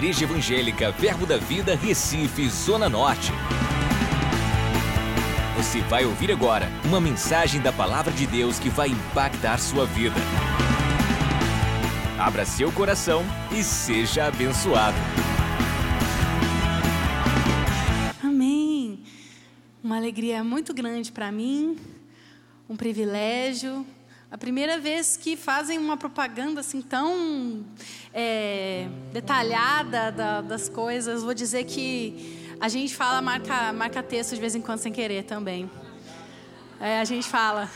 Igreja Evangélica Verbo da Vida, Recife, Zona Norte. Você vai ouvir agora uma mensagem da Palavra de Deus que vai impactar sua vida. Abra seu coração e seja abençoado. Amém. Uma alegria muito grande para mim, um privilégio. A primeira vez que fazem uma propaganda assim tão é, detalhada da, das coisas, vou dizer que a gente fala marca, marca texto de vez em quando sem querer também. É, a gente fala.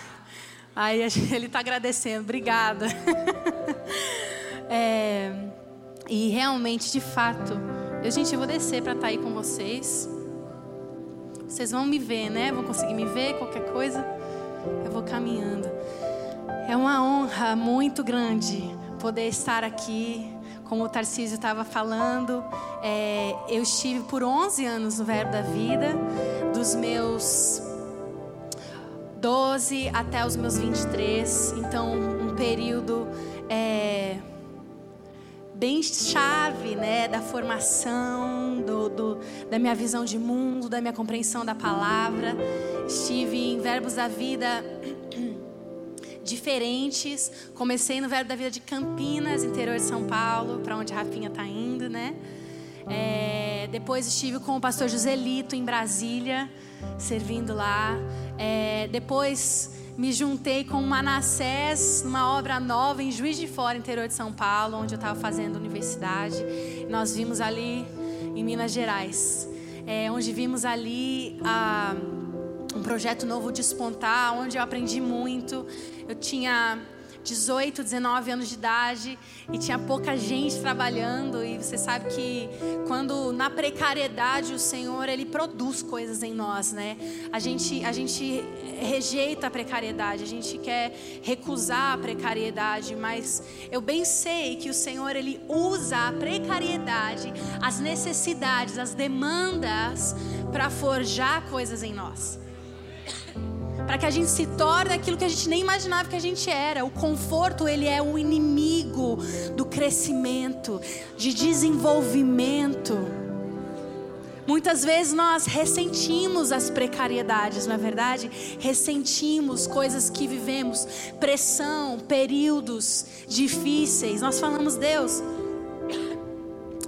Aí ele está agradecendo, obrigada. é, e realmente, de fato, eu, gente, eu vou descer para estar tá aí com vocês. Vocês vão me ver, né? Vão conseguir me ver, qualquer coisa. Eu vou caminhando. É uma honra muito grande poder estar aqui. Como o Tarcísio estava falando, é, eu estive por 11 anos no Verbo da Vida, dos meus 12 até os meus 23. Então, um período é, bem chave né, da formação, do, do, da minha visão de mundo, da minha compreensão da palavra. Estive em Verbos da Vida diferentes. Comecei no Verbo da Vida de Campinas, interior de São Paulo, para onde a Rafinha está indo, né? É, depois estive com o pastor Joselito em Brasília, servindo lá. É, depois me juntei com o Manassés numa obra nova em Juiz de Fora, interior de São Paulo, onde eu estava fazendo universidade. Nós vimos ali em Minas Gerais, é, onde vimos ali a um projeto novo despontar, onde eu aprendi muito. Eu tinha 18, 19 anos de idade e tinha pouca gente trabalhando e você sabe que quando na precariedade o Senhor ele produz coisas em nós, né? A gente a gente rejeita a precariedade, a gente quer recusar a precariedade, mas eu bem sei que o Senhor ele usa a precariedade, as necessidades, as demandas para forjar coisas em nós para que a gente se torne aquilo que a gente nem imaginava que a gente era. O conforto, ele é o inimigo do crescimento, de desenvolvimento. Muitas vezes nós ressentimos as precariedades, não é verdade? Ressentimos coisas que vivemos, pressão, períodos difíceis. Nós falamos, Deus,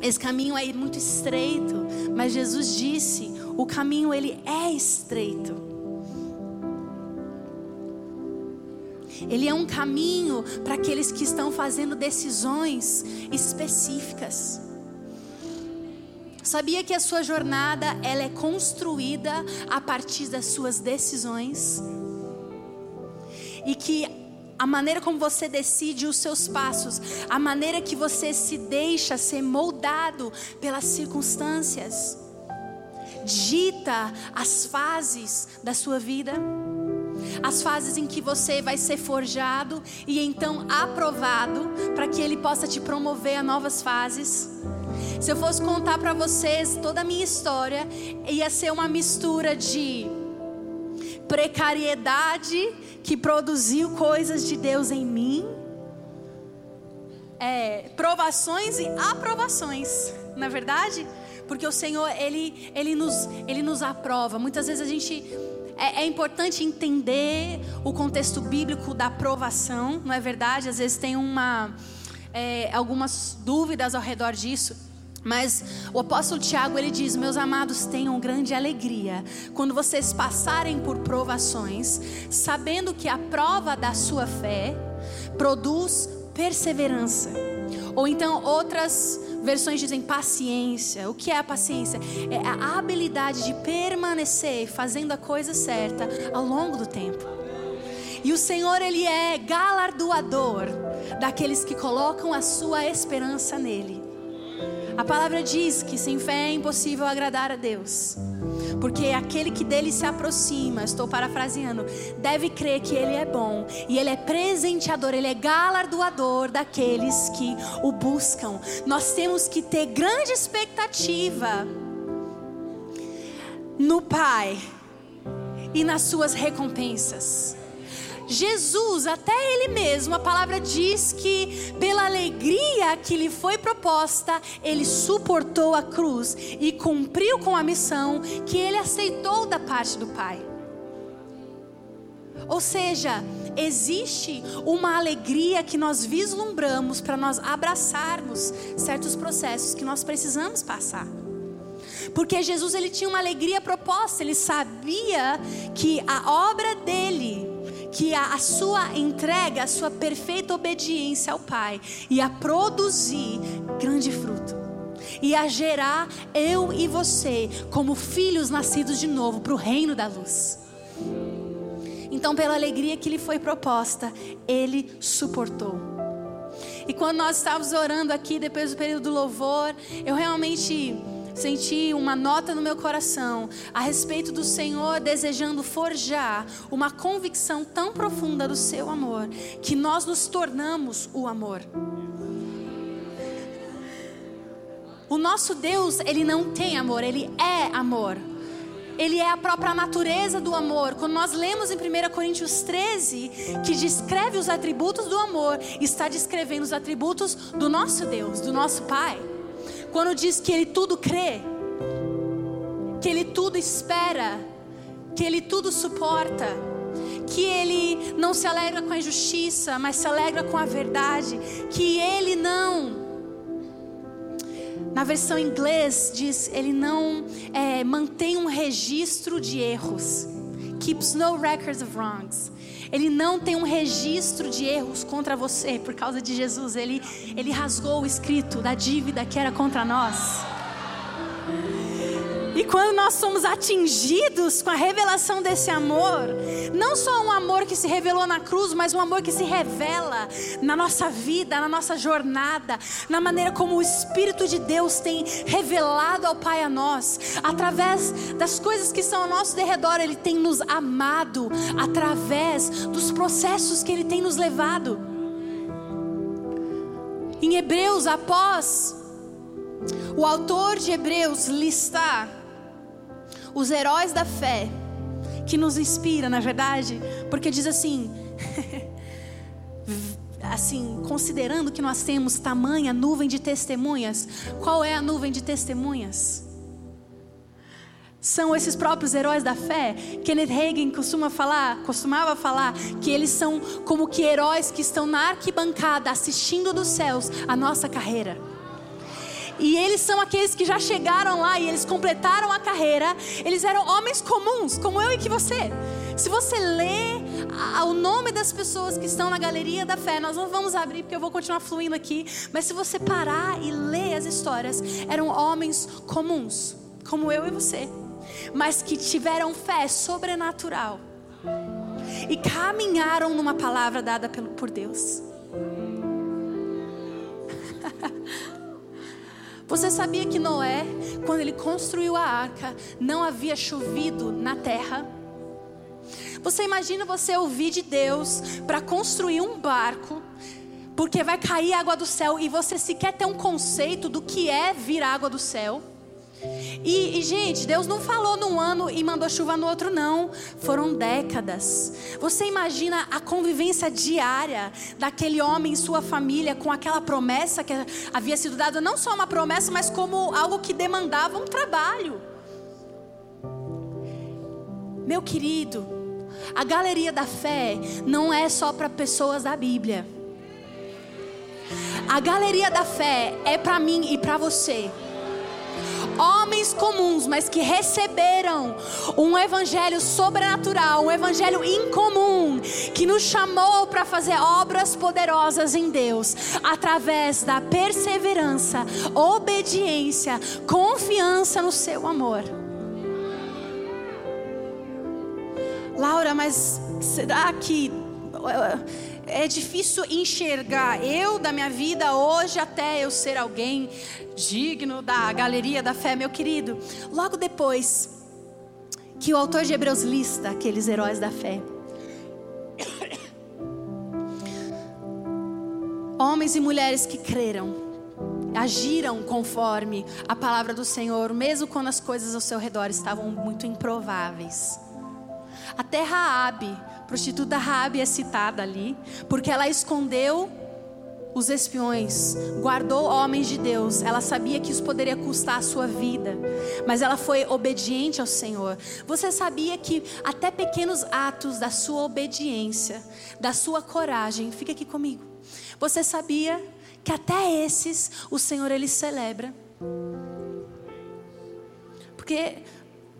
esse caminho é muito estreito, mas Jesus disse, o caminho ele é estreito. Ele é um caminho para aqueles que estão fazendo decisões específicas. Sabia que a sua jornada ela é construída a partir das suas decisões? E que a maneira como você decide os seus passos, a maneira que você se deixa ser moldado pelas circunstâncias, dita as fases da sua vida as fases em que você vai ser forjado e então aprovado para que Ele possa te promover a novas fases. Se eu fosse contar para vocês toda a minha história, ia ser uma mistura de precariedade que produziu coisas de Deus em mim, é, provações e aprovações, na é verdade? Porque o Senhor, Ele, Ele, nos, Ele nos aprova. Muitas vezes a gente é, é, importante entender o contexto bíblico da aprovação, não é verdade? Às vezes tem uma, é, algumas dúvidas ao redor disso. Mas o apóstolo Tiago ele diz: Meus amados, tenham grande alegria quando vocês passarem por provações, sabendo que a prova da sua fé produz perseverança. Ou então outras versões dizem paciência. O que é a paciência? É a habilidade de permanecer fazendo a coisa certa ao longo do tempo. E o Senhor, Ele é galardoador daqueles que colocam a sua esperança nele. A palavra diz que sem fé é impossível agradar a Deus. Porque aquele que dele se aproxima, estou parafraseando, deve crer que ele é bom e ele é presenteador, ele é galardoador daqueles que o buscam. Nós temos que ter grande expectativa no Pai e nas suas recompensas. Jesus, até ele mesmo, a palavra diz que pela alegria que lhe foi proposta, ele suportou a cruz e cumpriu com a missão que ele aceitou da parte do Pai. Ou seja, existe uma alegria que nós vislumbramos para nós abraçarmos certos processos que nós precisamos passar. Porque Jesus ele tinha uma alegria proposta, ele sabia que a obra dele, que a, a sua entrega, a sua perfeita obediência ao Pai ia produzir grande fruto. Ia gerar eu e você como filhos nascidos de novo para o reino da luz. Então, pela alegria que lhe foi proposta, ele suportou. E quando nós estávamos orando aqui, depois do período do louvor, eu realmente senti uma nota no meu coração a respeito do Senhor desejando forjar uma convicção tão profunda do seu amor, que nós nos tornamos o amor. O nosso Deus, ele não tem amor, ele é amor. Ele é a própria natureza do amor. Quando nós lemos em 1 Coríntios 13, que descreve os atributos do amor, está descrevendo os atributos do nosso Deus, do nosso Pai. Quando diz que Ele tudo crê, que Ele tudo espera, que Ele tudo suporta, que Ele não se alegra com a injustiça, mas se alegra com a verdade, que Ele não na versão inglês diz, ele não é, mantém um registro de erros. Keeps no records of wrongs. Ele não tem um registro de erros contra você por causa de Jesus. Ele, ele rasgou o escrito da dívida que era contra nós. E quando nós somos atingidos com a revelação desse amor, não só um amor que se revelou na cruz, mas um amor que se revela na nossa vida, na nossa jornada, na maneira como o Espírito de Deus tem revelado ao Pai a nós, através das coisas que são ao nosso derredor, Ele tem nos amado, através dos processos que Ele tem nos levado. Em Hebreus, após o autor de Hebreus listar os heróis da fé, que nos inspira, na verdade, porque diz assim, assim, considerando que nós temos tamanha nuvem de testemunhas, qual é a nuvem de testemunhas? São esses próprios heróis da fé. Kenneth Hagin costuma falar, costumava falar que eles são como que heróis que estão na arquibancada assistindo dos céus a nossa carreira. E eles são aqueles que já chegaram lá e eles completaram a carreira. Eles eram homens comuns, como eu e que você. Se você lê o nome das pessoas que estão na galeria da fé, nós não vamos abrir porque eu vou continuar fluindo aqui. Mas se você parar e ler as histórias, eram homens comuns, como eu e você, mas que tiveram fé sobrenatural e caminharam numa palavra dada por Deus. Você sabia que Noé, quando ele construiu a arca, não havia chovido na terra? Você imagina você ouvir de Deus para construir um barco, porque vai cair água do céu e você sequer tem um conceito do que é vir água do céu? E, e, gente, Deus não falou num ano e mandou chuva no outro, não. Foram décadas. Você imagina a convivência diária daquele homem e sua família com aquela promessa que havia sido dada, não só uma promessa, mas como algo que demandava um trabalho. Meu querido, a galeria da fé não é só para pessoas da Bíblia. A galeria da fé é para mim e para você homens comuns, mas que receberam um evangelho sobrenatural, um evangelho incomum, que nos chamou para fazer obras poderosas em Deus, através da perseverança, obediência, confiança no seu amor. Laura, mas será que é difícil enxergar eu da minha vida hoje até eu ser alguém digno da galeria da fé, meu querido. Logo depois que o autor de Hebreus lista aqueles heróis da fé, homens e mulheres que creram, agiram conforme a palavra do Senhor, mesmo quando as coisas ao seu redor estavam muito improváveis. Até Raabe, prostituta Raabe é citada ali, porque ela escondeu os espiões, guardou homens de Deus. Ela sabia que isso poderia custar a sua vida, mas ela foi obediente ao Senhor. Você sabia que até pequenos atos da sua obediência, da sua coragem, fica aqui comigo. Você sabia que até esses o Senhor ele celebra? Porque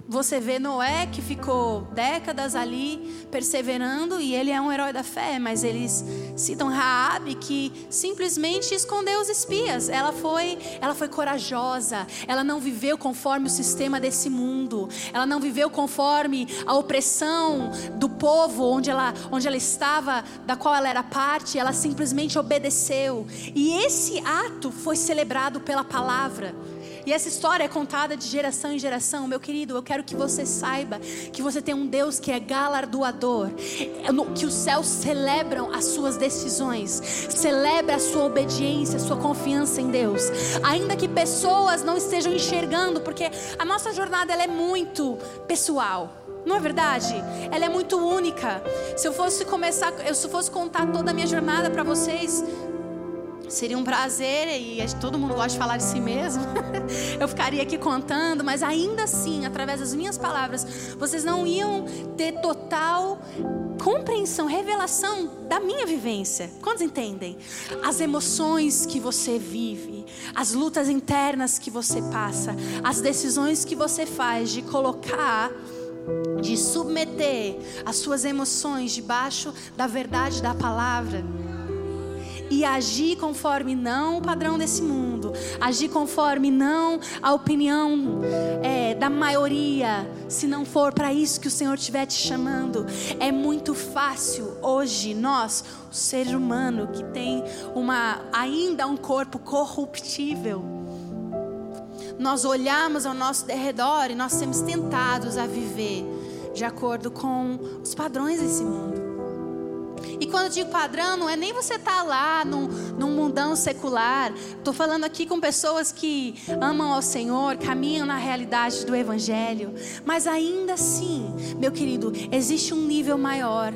você vê Noé que ficou décadas ali perseverando e ele é um herói da fé, mas eles citam Raabe que simplesmente escondeu os espias. Ela foi, ela foi corajosa. Ela não viveu conforme o sistema desse mundo. Ela não viveu conforme a opressão do povo onde ela, onde ela estava, da qual ela era parte. Ela simplesmente obedeceu. E esse ato foi celebrado pela palavra. E essa história é contada de geração em geração. Meu querido, eu quero que você saiba que você tem um Deus que é galardoador, que os céus celebram as suas decisões, celebra a sua obediência, a sua confiança em Deus. Ainda que pessoas não estejam enxergando, porque a nossa jornada ela é muito pessoal. Não é verdade? Ela é muito única. Se eu fosse começar, eu se fosse contar toda a minha jornada para vocês, Seria um prazer e todo mundo gosta de falar de si mesmo. Eu ficaria aqui contando, mas ainda assim, através das minhas palavras, vocês não iam ter total compreensão, revelação da minha vivência. Quantos entendem? As emoções que você vive, as lutas internas que você passa, as decisões que você faz de colocar de submeter as suas emoções debaixo da verdade da palavra e agir conforme não o padrão desse mundo, agir conforme não a opinião é, da maioria, se não for para isso que o Senhor estiver te chamando. É muito fácil hoje nós, o ser humano que tem uma ainda um corpo corruptível, nós olhamos ao nosso derredor e nós somos tentados a viver de acordo com os padrões desse mundo. E quando eu digo padrão, não é nem você estar tá lá num, num mundão secular. Estou falando aqui com pessoas que amam ao Senhor, caminham na realidade do Evangelho. Mas ainda assim, meu querido, existe um nível maior.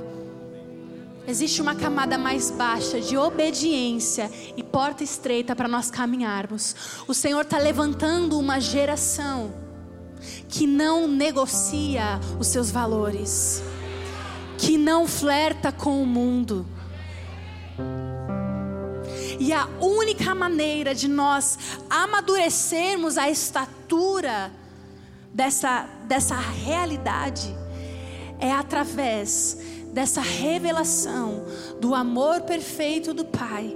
Existe uma camada mais baixa de obediência e porta estreita para nós caminharmos. O Senhor está levantando uma geração que não negocia os seus valores que não flerta com o mundo. E a única maneira de nós amadurecermos a estatura dessa, dessa realidade é através dessa revelação do amor perfeito do Pai.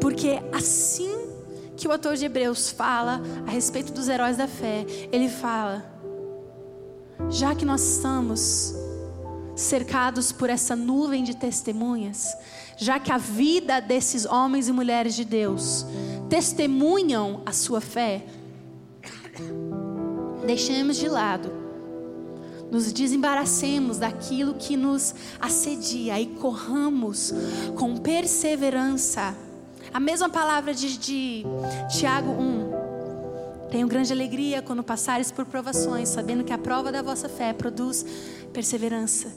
Porque assim que o autor de Hebreus fala a respeito dos heróis da fé, ele fala: já que nós estamos cercados por essa nuvem de testemunhas, já que a vida desses homens e mulheres de Deus testemunham a sua fé, deixemos de lado, nos desembaracemos daquilo que nos assedia e corramos com perseverança. A mesma palavra de, de Tiago 1. Tenho grande alegria quando passares por provações, sabendo que a prova da vossa fé produz perseverança.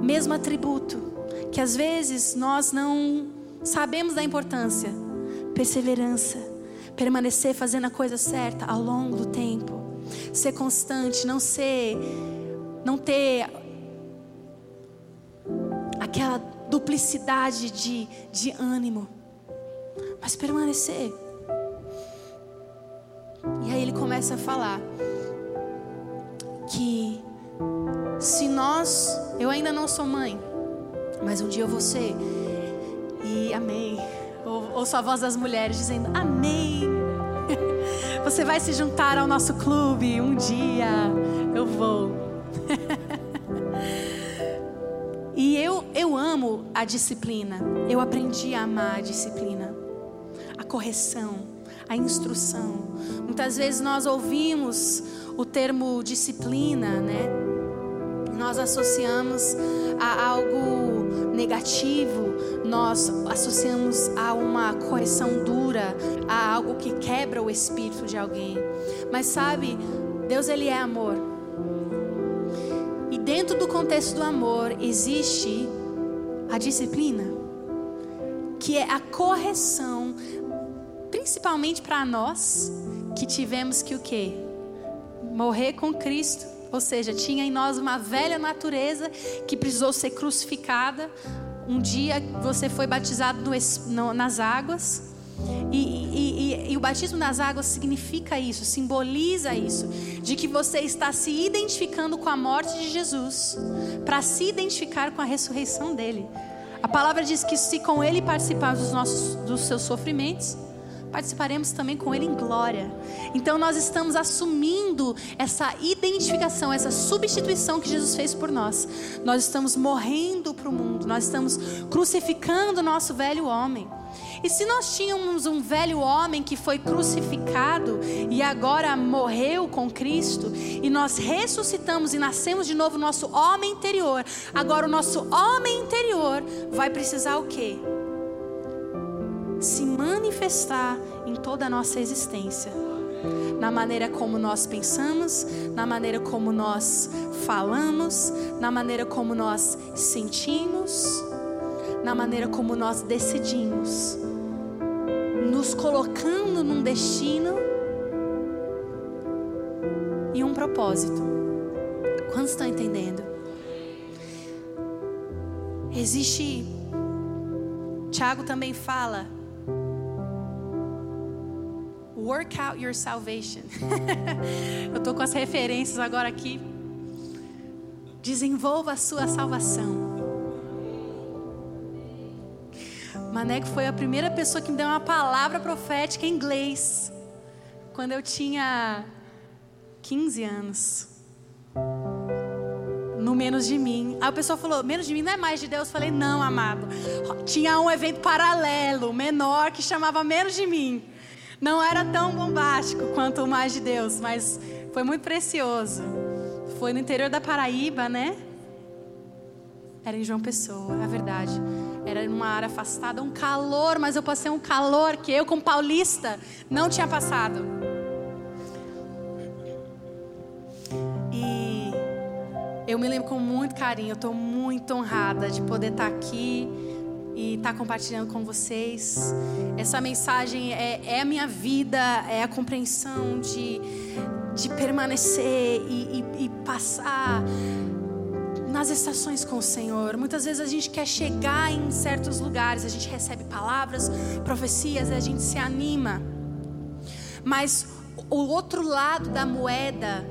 Mesmo atributo que às vezes nós não sabemos da importância. Perseverança, permanecer fazendo a coisa certa ao longo do tempo, ser constante, não ser não ter aquela duplicidade de, de ânimo, mas permanecer. E aí ele começa a falar que se nós, eu ainda não sou mãe, mas um dia eu vou ser, e amei. Ou, ouço a voz das mulheres dizendo: Amém. Você vai se juntar ao nosso clube um dia. Eu vou. e eu, eu amo a disciplina. Eu aprendi a amar a disciplina, a correção, a instrução. Muitas vezes nós ouvimos o termo disciplina, né? Nós associamos a algo negativo, nós associamos a uma correção dura, a algo que quebra o espírito de alguém. Mas sabe, Deus ele é amor. dentro do contexto do amor existe a disciplina, que é a correção, principalmente para nós que tivemos que o quê? Morrer com Cristo, ou seja, tinha em nós uma velha natureza que precisou ser crucificada. Um dia você foi batizado no, no, nas águas. E, e, e, e, o batismo nas águas significa isso, simboliza isso, de que você está se identificando com a morte de Jesus, para se identificar com a ressurreição dele. A palavra diz que se com ele participarmos dos, nossos, dos seus sofrimentos, participaremos também com Ele em glória. Então nós estamos assumindo essa identificação, essa substituição que Jesus fez por nós. Nós estamos morrendo para o mundo, nós estamos crucificando o nosso velho homem. E se nós tínhamos um velho homem que foi crucificado e agora morreu com Cristo, e nós ressuscitamos e nascemos de novo nosso homem interior, agora o nosso homem interior vai precisar o quê? Se manifestar em toda a nossa existência. Na maneira como nós pensamos, na maneira como nós falamos, na maneira como nós sentimos na maneira como nós decidimos, nos colocando num destino e um propósito. Quantos estão entendendo? Existe. Tiago também fala. Work out your salvation. Eu estou com as referências agora aqui. Desenvolva a sua salvação. Maneco foi a primeira pessoa que me deu uma palavra profética em inglês. Quando eu tinha 15 anos. No menos de mim. Aí o pessoal falou: menos de mim não é mais de Deus. Eu falei: não, amado. Tinha um evento paralelo, menor, que chamava menos de mim. Não era tão bombástico quanto o mais de Deus, mas foi muito precioso. Foi no interior da Paraíba, né? Era em João Pessoa, é verdade. Era numa área afastada, um calor, mas eu passei um calor que eu, como paulista, não tinha passado. E eu me lembro com muito carinho, eu estou muito honrada de poder estar aqui e estar compartilhando com vocês. Essa mensagem é, é a minha vida, é a compreensão de, de permanecer e, e, e passar nas estações com o Senhor. Muitas vezes a gente quer chegar em certos lugares, a gente recebe palavras, profecias, a gente se anima. Mas o outro lado da moeda,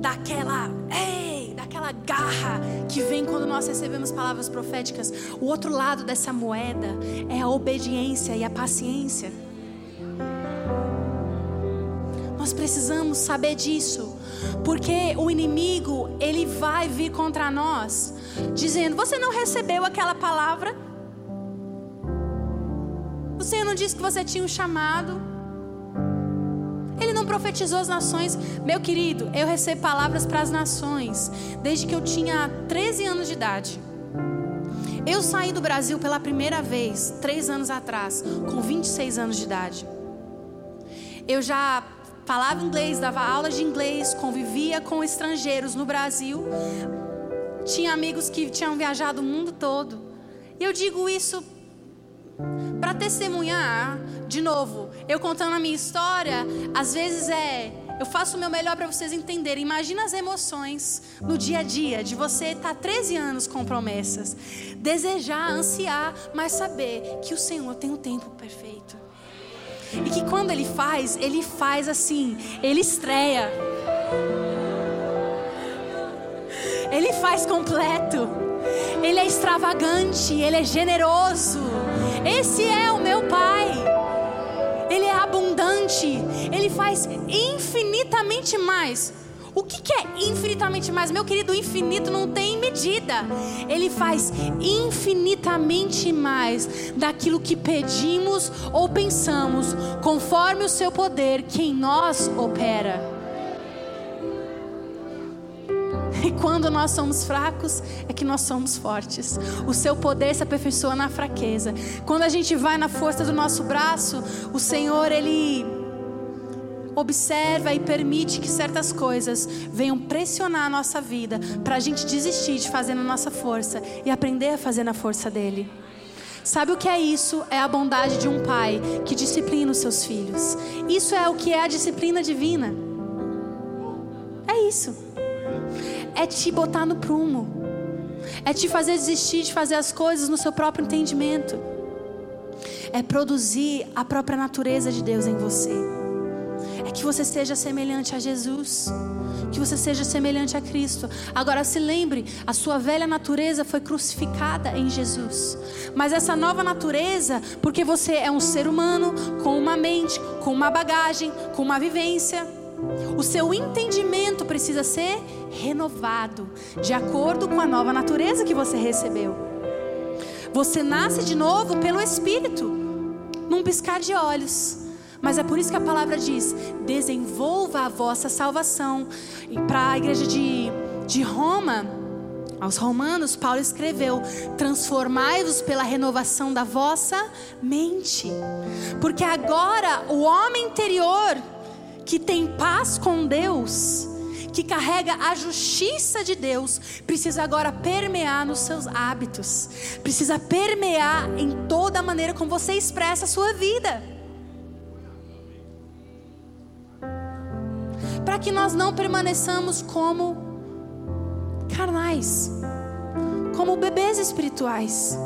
daquela, ei, daquela garra que vem quando nós recebemos palavras proféticas, o outro lado dessa moeda é a obediência e a paciência. Nós precisamos saber disso. Porque o inimigo, ele vai vir contra nós, dizendo: Você não recebeu aquela palavra? Você não disse que você tinha um chamado? Ele não profetizou as nações. Meu querido, eu recebo palavras para as nações desde que eu tinha 13 anos de idade. Eu saí do Brasil pela primeira vez, três anos atrás, com 26 anos de idade. Eu já falava inglês, dava aulas de inglês, convivia com estrangeiros no Brasil. Tinha amigos que tinham viajado o mundo todo. E eu digo isso para testemunhar, de novo, eu contando a minha história, às vezes é eu faço o meu melhor para vocês entenderem. Imagina as emoções no dia a dia de você estar tá 13 anos com promessas, desejar, ansiar, mas saber que o Senhor tem um tempo perfeito. E que quando ele faz, ele faz assim, ele estreia. Ele faz completo. Ele é extravagante, ele é generoso. Esse é o meu Pai. Abundante, ele faz infinitamente mais o que, que é infinitamente mais? Meu querido, infinito não tem medida. Ele faz infinitamente mais daquilo que pedimos ou pensamos, conforme o seu poder que em nós opera. E quando nós somos fracos, é que nós somos fortes. O seu poder se aperfeiçoa na fraqueza. Quando a gente vai na força do nosso braço, o Senhor, Ele observa e permite que certas coisas venham pressionar a nossa vida para a gente desistir de fazer na nossa força e aprender a fazer na força dele. Sabe o que é isso? É a bondade de um pai que disciplina os seus filhos. Isso é o que é a disciplina divina. É isso. É te botar no prumo. É te fazer desistir de fazer as coisas no seu próprio entendimento. É produzir a própria natureza de Deus em você é que você seja semelhante a Jesus, que você seja semelhante a Cristo. Agora se lembre, a sua velha natureza foi crucificada em Jesus. Mas essa nova natureza, porque você é um ser humano com uma mente, com uma bagagem, com uma vivência, o seu entendimento precisa ser renovado de acordo com a nova natureza que você recebeu. Você nasce de novo pelo Espírito, num piscar de olhos. Mas é por isso que a palavra diz: desenvolva a vossa salvação. E para a igreja de, de Roma, aos romanos, Paulo escreveu: transformai-vos pela renovação da vossa mente. Porque agora o homem interior, que tem paz com Deus, que carrega a justiça de Deus, precisa agora permear nos seus hábitos, precisa permear em toda a maneira como você expressa a sua vida. para que nós não permaneçamos como carnais, como bebês espirituais.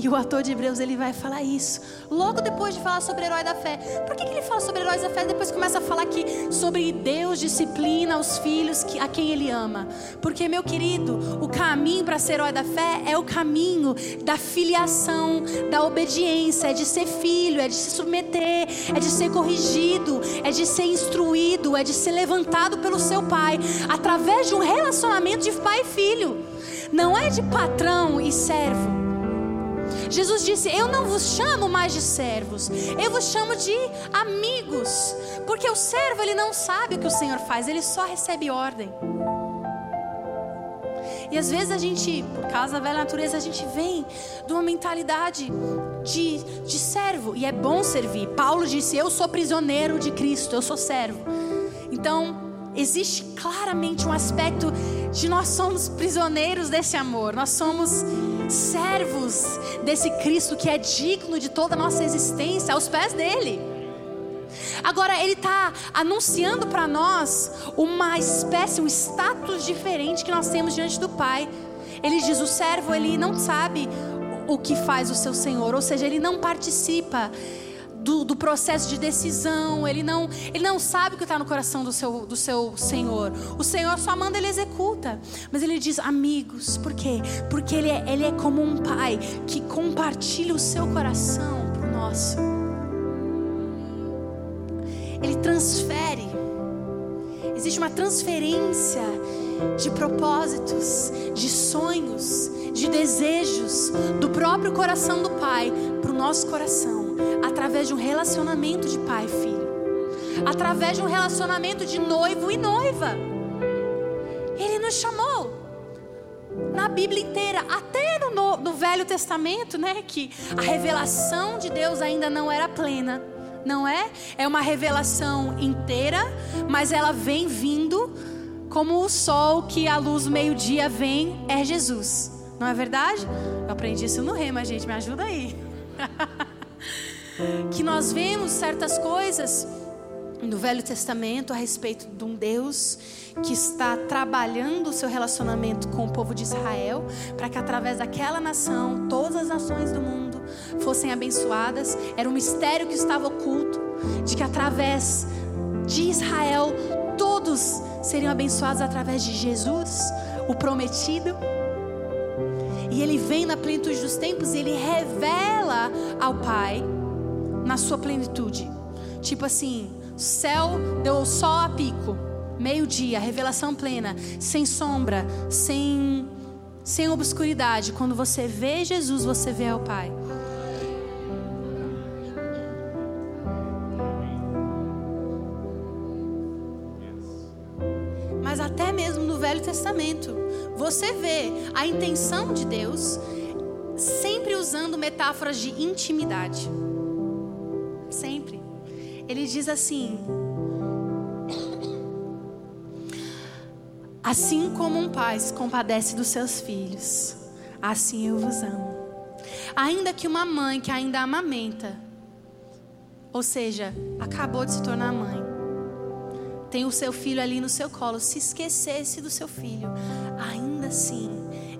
E o ator de Hebreus ele vai falar isso. Logo depois de falar sobre herói da fé. Por que, que ele fala sobre heróis da fé depois começa a falar aqui sobre Deus disciplina os filhos que, a quem ele ama? Porque, meu querido, o caminho para ser herói da fé é o caminho da filiação, da obediência, é de ser filho, é de se submeter, é de ser corrigido, é de ser instruído, é de ser levantado pelo seu pai, através de um relacionamento de pai e filho. Não é de patrão e servo. Jesus disse: Eu não vos chamo mais de servos, eu vos chamo de amigos, porque o servo ele não sabe o que o Senhor faz, ele só recebe ordem. E às vezes a gente, por causa da velha natureza, a gente vem de uma mentalidade de, de servo, e é bom servir. Paulo disse: Eu sou prisioneiro de Cristo, eu sou servo. Então, existe claramente um aspecto de nós somos prisioneiros desse amor, nós somos servos desse Cristo que é digno de toda a nossa existência, aos pés dele. Agora, ele está anunciando para nós uma espécie, um status diferente que nós temos diante do Pai. Ele diz: o servo, ele não sabe o que faz o seu Senhor, ou seja, ele não participa do, do, processo de decisão, ele não, ele não sabe o que está no coração do seu, do seu Senhor. O Senhor só manda, ele executa. Mas ele diz, amigos, por quê? Porque ele é, ele é como um pai que compartilha o seu coração para o nosso. Ele transfere. Existe uma transferência de propósitos, de sonhos, de desejos do próprio coração do Pai para o nosso coração através de um relacionamento de pai e filho, através de um relacionamento de noivo e noiva. Ele nos chamou na Bíblia inteira, até no, no Velho Testamento, né, que a revelação de Deus ainda não era plena, não é? É uma revelação inteira, mas ela vem vindo como o sol que a luz meio-dia vem, é Jesus. Não é verdade? Eu aprendi isso no rema, gente, me ajuda aí. que nós vemos certas coisas no Velho Testamento a respeito de um Deus que está trabalhando o seu relacionamento com o povo de Israel, para que através daquela nação, todas as nações do mundo fossem abençoadas. Era um mistério que estava oculto, de que através de Israel todos seriam abençoados através de Jesus, o prometido. E ele vem na plenitude dos tempos e ele revela ao Pai na sua plenitude. Tipo assim, céu deu sol a pico, meio-dia, revelação plena, sem sombra, sem sem obscuridade. Quando você vê Jesus, você vê ao Pai. Testamento, você vê a intenção de Deus sempre usando metáforas de intimidade. Sempre. Ele diz assim: Assim como um pai se compadece dos seus filhos, assim eu vos amo. Ainda que uma mãe que ainda amamenta, ou seja, acabou de se tornar mãe, tem o seu filho ali no seu colo, se esquecesse do seu filho, ainda assim,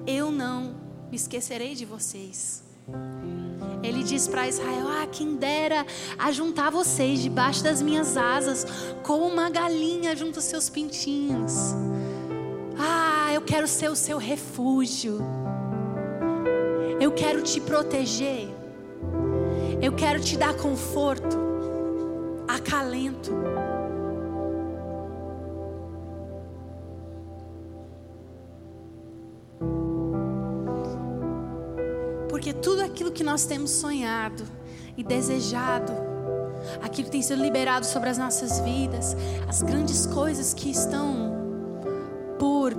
eu não me esquecerei de vocês. Ele diz para Israel: Ah, quem dera ajuntar vocês debaixo das minhas asas, como uma galinha junto aos seus pintinhos. Ah, eu quero ser o seu refúgio. Eu quero te proteger. Eu quero te dar conforto, acalento. Porque tudo aquilo que nós temos sonhado e desejado, aquilo que tem sido liberado sobre as nossas vidas, as grandes coisas que estão por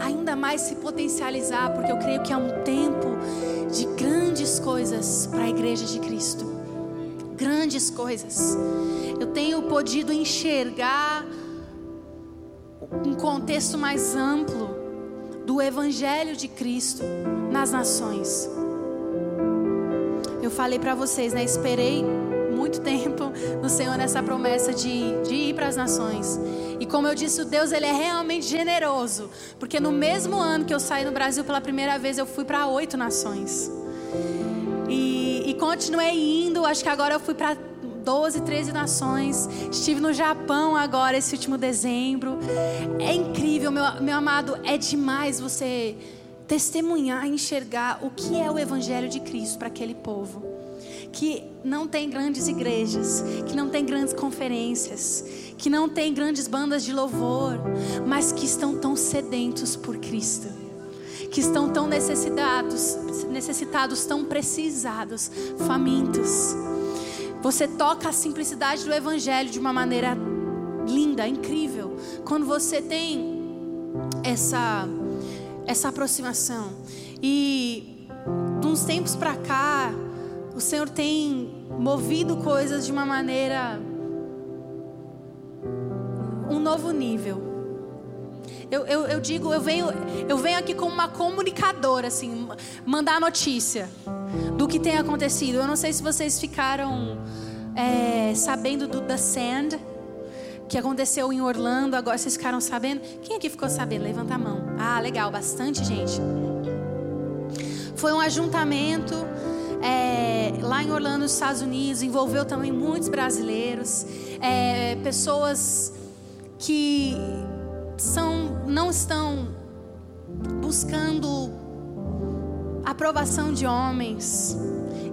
ainda mais se potencializar, porque eu creio que é um tempo de grandes coisas para a igreja de Cristo. Grandes coisas. Eu tenho podido enxergar um contexto mais amplo do evangelho de Cristo nas nações. Eu falei para vocês, né? Esperei muito tempo no Senhor nessa promessa de, de ir para as nações. E como eu disse, o Deus ele é realmente generoso, porque no mesmo ano que eu saí do Brasil pela primeira vez, eu fui para oito nações. E, e continuei indo, acho que agora eu fui para 12, 13 nações. Estive no Japão agora, esse último dezembro. É incrível, meu, meu amado, é demais você testemunhar, enxergar o que é o Evangelho de Cristo para aquele povo. Que não tem grandes igrejas, que não tem grandes conferências, que não tem grandes bandas de louvor, mas que estão tão sedentos por Cristo, que estão tão necessitados, necessitados, tão precisados, famintos. Você toca a simplicidade do evangelho de uma maneira linda, incrível, quando você tem essa essa aproximação. E de uns tempos para cá, o Senhor tem movido coisas de uma maneira. um novo nível. Eu, eu, eu, digo, eu venho, eu venho aqui como uma comunicadora, assim, mandar notícia do que tem acontecido. Eu não sei se vocês ficaram é, sabendo do The Sand, que aconteceu em Orlando, agora vocês ficaram sabendo? Quem aqui ficou sabendo? Levanta a mão. Ah, legal, bastante gente. Foi um ajuntamento é, lá em Orlando, nos Estados Unidos, envolveu também muitos brasileiros, é, pessoas que são, não estão buscando aprovação de homens.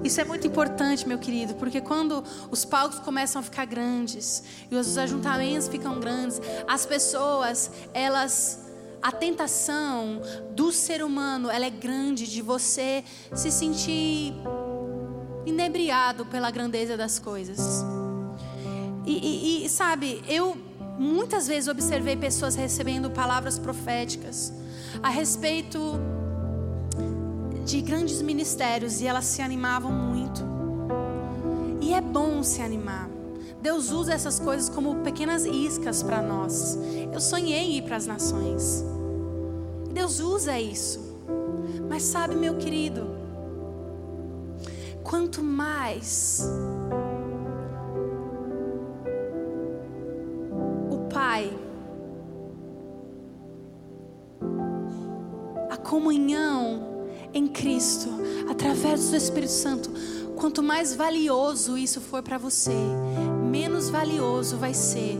Isso é muito importante, meu querido, porque quando os palcos começam a ficar grandes e os ajuntamentos ficam grandes, as pessoas, elas a tentação do ser humano, ela é grande de você se sentir inebriado pela grandeza das coisas. E, e, e sabe, eu muitas vezes observei pessoas recebendo palavras proféticas a respeito de grandes ministérios e elas se animavam muito. E é bom se animar. Deus usa essas coisas como pequenas iscas para nós. Eu sonhei em ir para as nações. Deus usa isso. Mas sabe, meu querido, quanto mais o Pai, a comunhão em Cristo, através do Espírito Santo, quanto mais valioso isso for para você, menos valioso vai ser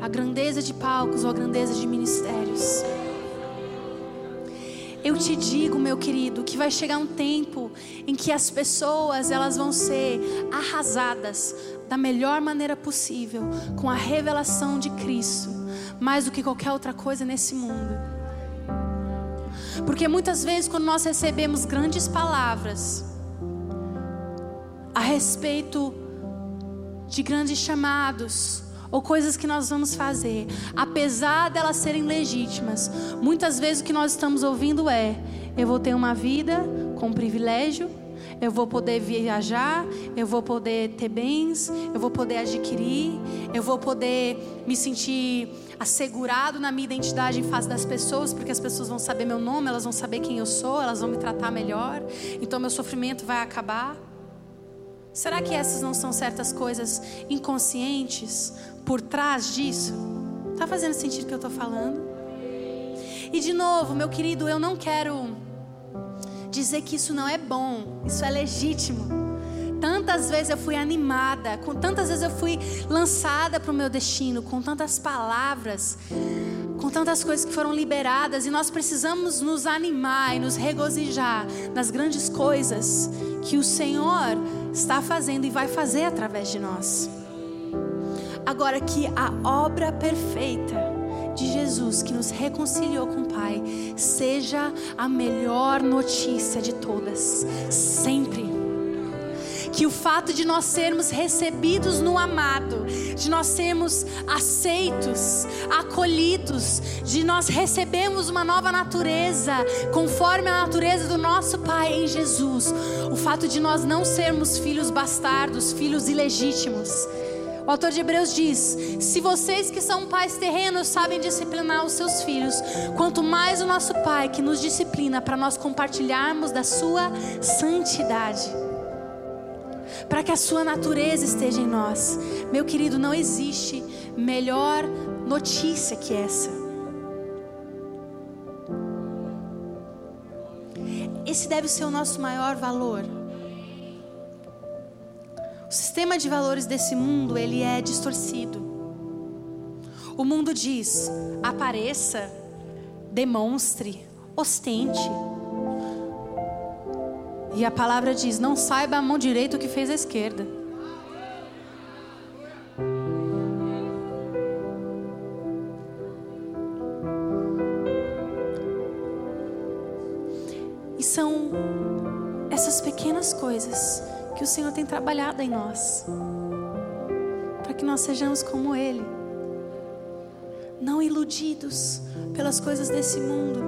a grandeza de palcos ou a grandeza de ministérios. Eu te digo, meu querido, que vai chegar um tempo em que as pessoas elas vão ser arrasadas da melhor maneira possível com a revelação de Cristo, mais do que qualquer outra coisa nesse mundo. Porque muitas vezes quando nós recebemos grandes palavras a respeito de grandes chamados ou coisas que nós vamos fazer, apesar delas serem legítimas, muitas vezes o que nós estamos ouvindo é: eu vou ter uma vida com privilégio, eu vou poder viajar, eu vou poder ter bens, eu vou poder adquirir, eu vou poder me sentir assegurado na minha identidade em face das pessoas, porque as pessoas vão saber meu nome, elas vão saber quem eu sou, elas vão me tratar melhor, então meu sofrimento vai acabar. Será que essas não são certas coisas inconscientes por trás disso? Tá fazendo sentido o que eu estou falando? E de novo, meu querido, eu não quero dizer que isso não é bom, isso é legítimo. Tantas vezes eu fui animada, com tantas vezes eu fui lançada para o meu destino, com tantas palavras, com tantas coisas que foram liberadas, e nós precisamos nos animar e nos regozijar nas grandes coisas que o Senhor está fazendo e vai fazer através de nós. Agora que a obra perfeita de Jesus que nos reconciliou com o Pai seja a melhor notícia de todas, sempre. Que o fato de nós sermos recebidos no amado, de nós sermos aceitos, acolhidos, de nós recebemos uma nova natureza, conforme a natureza do nosso Pai em Jesus. O fato de nós não sermos filhos bastardos, filhos ilegítimos o autor de Hebreus diz: Se vocês que são pais terrenos sabem disciplinar os seus filhos, quanto mais o nosso Pai que nos disciplina para nós compartilharmos da sua santidade. Para que a sua natureza esteja em nós. Meu querido, não existe melhor notícia que essa. Esse deve ser o nosso maior valor. O sistema de valores desse mundo, ele é distorcido. O mundo diz: apareça, demonstre, ostente. E a palavra diz: não saiba a mão direita o que fez a esquerda. E são essas pequenas coisas que o Senhor tem trabalhado em nós, para que nós sejamos como Ele, não iludidos pelas coisas desse mundo.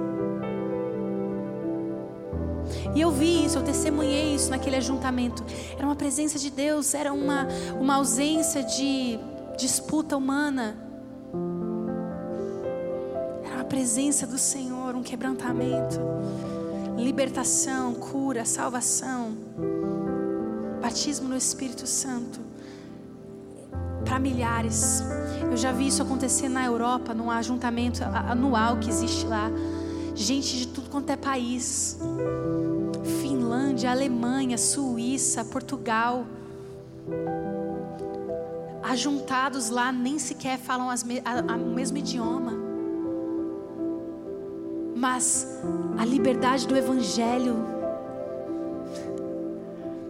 E eu vi isso, eu testemunhei isso naquele ajuntamento. Era uma presença de Deus, era uma, uma ausência de disputa humana. Era uma presença do Senhor, um quebrantamento, libertação, cura, salvação batismo no Espírito Santo para milhares. Eu já vi isso acontecer na Europa, num ajuntamento anual que existe lá. Gente de tudo quanto é país. Finlândia, Alemanha, Suíça, Portugal. Ajuntados lá, nem sequer falam o mesmo idioma. Mas a liberdade do Evangelho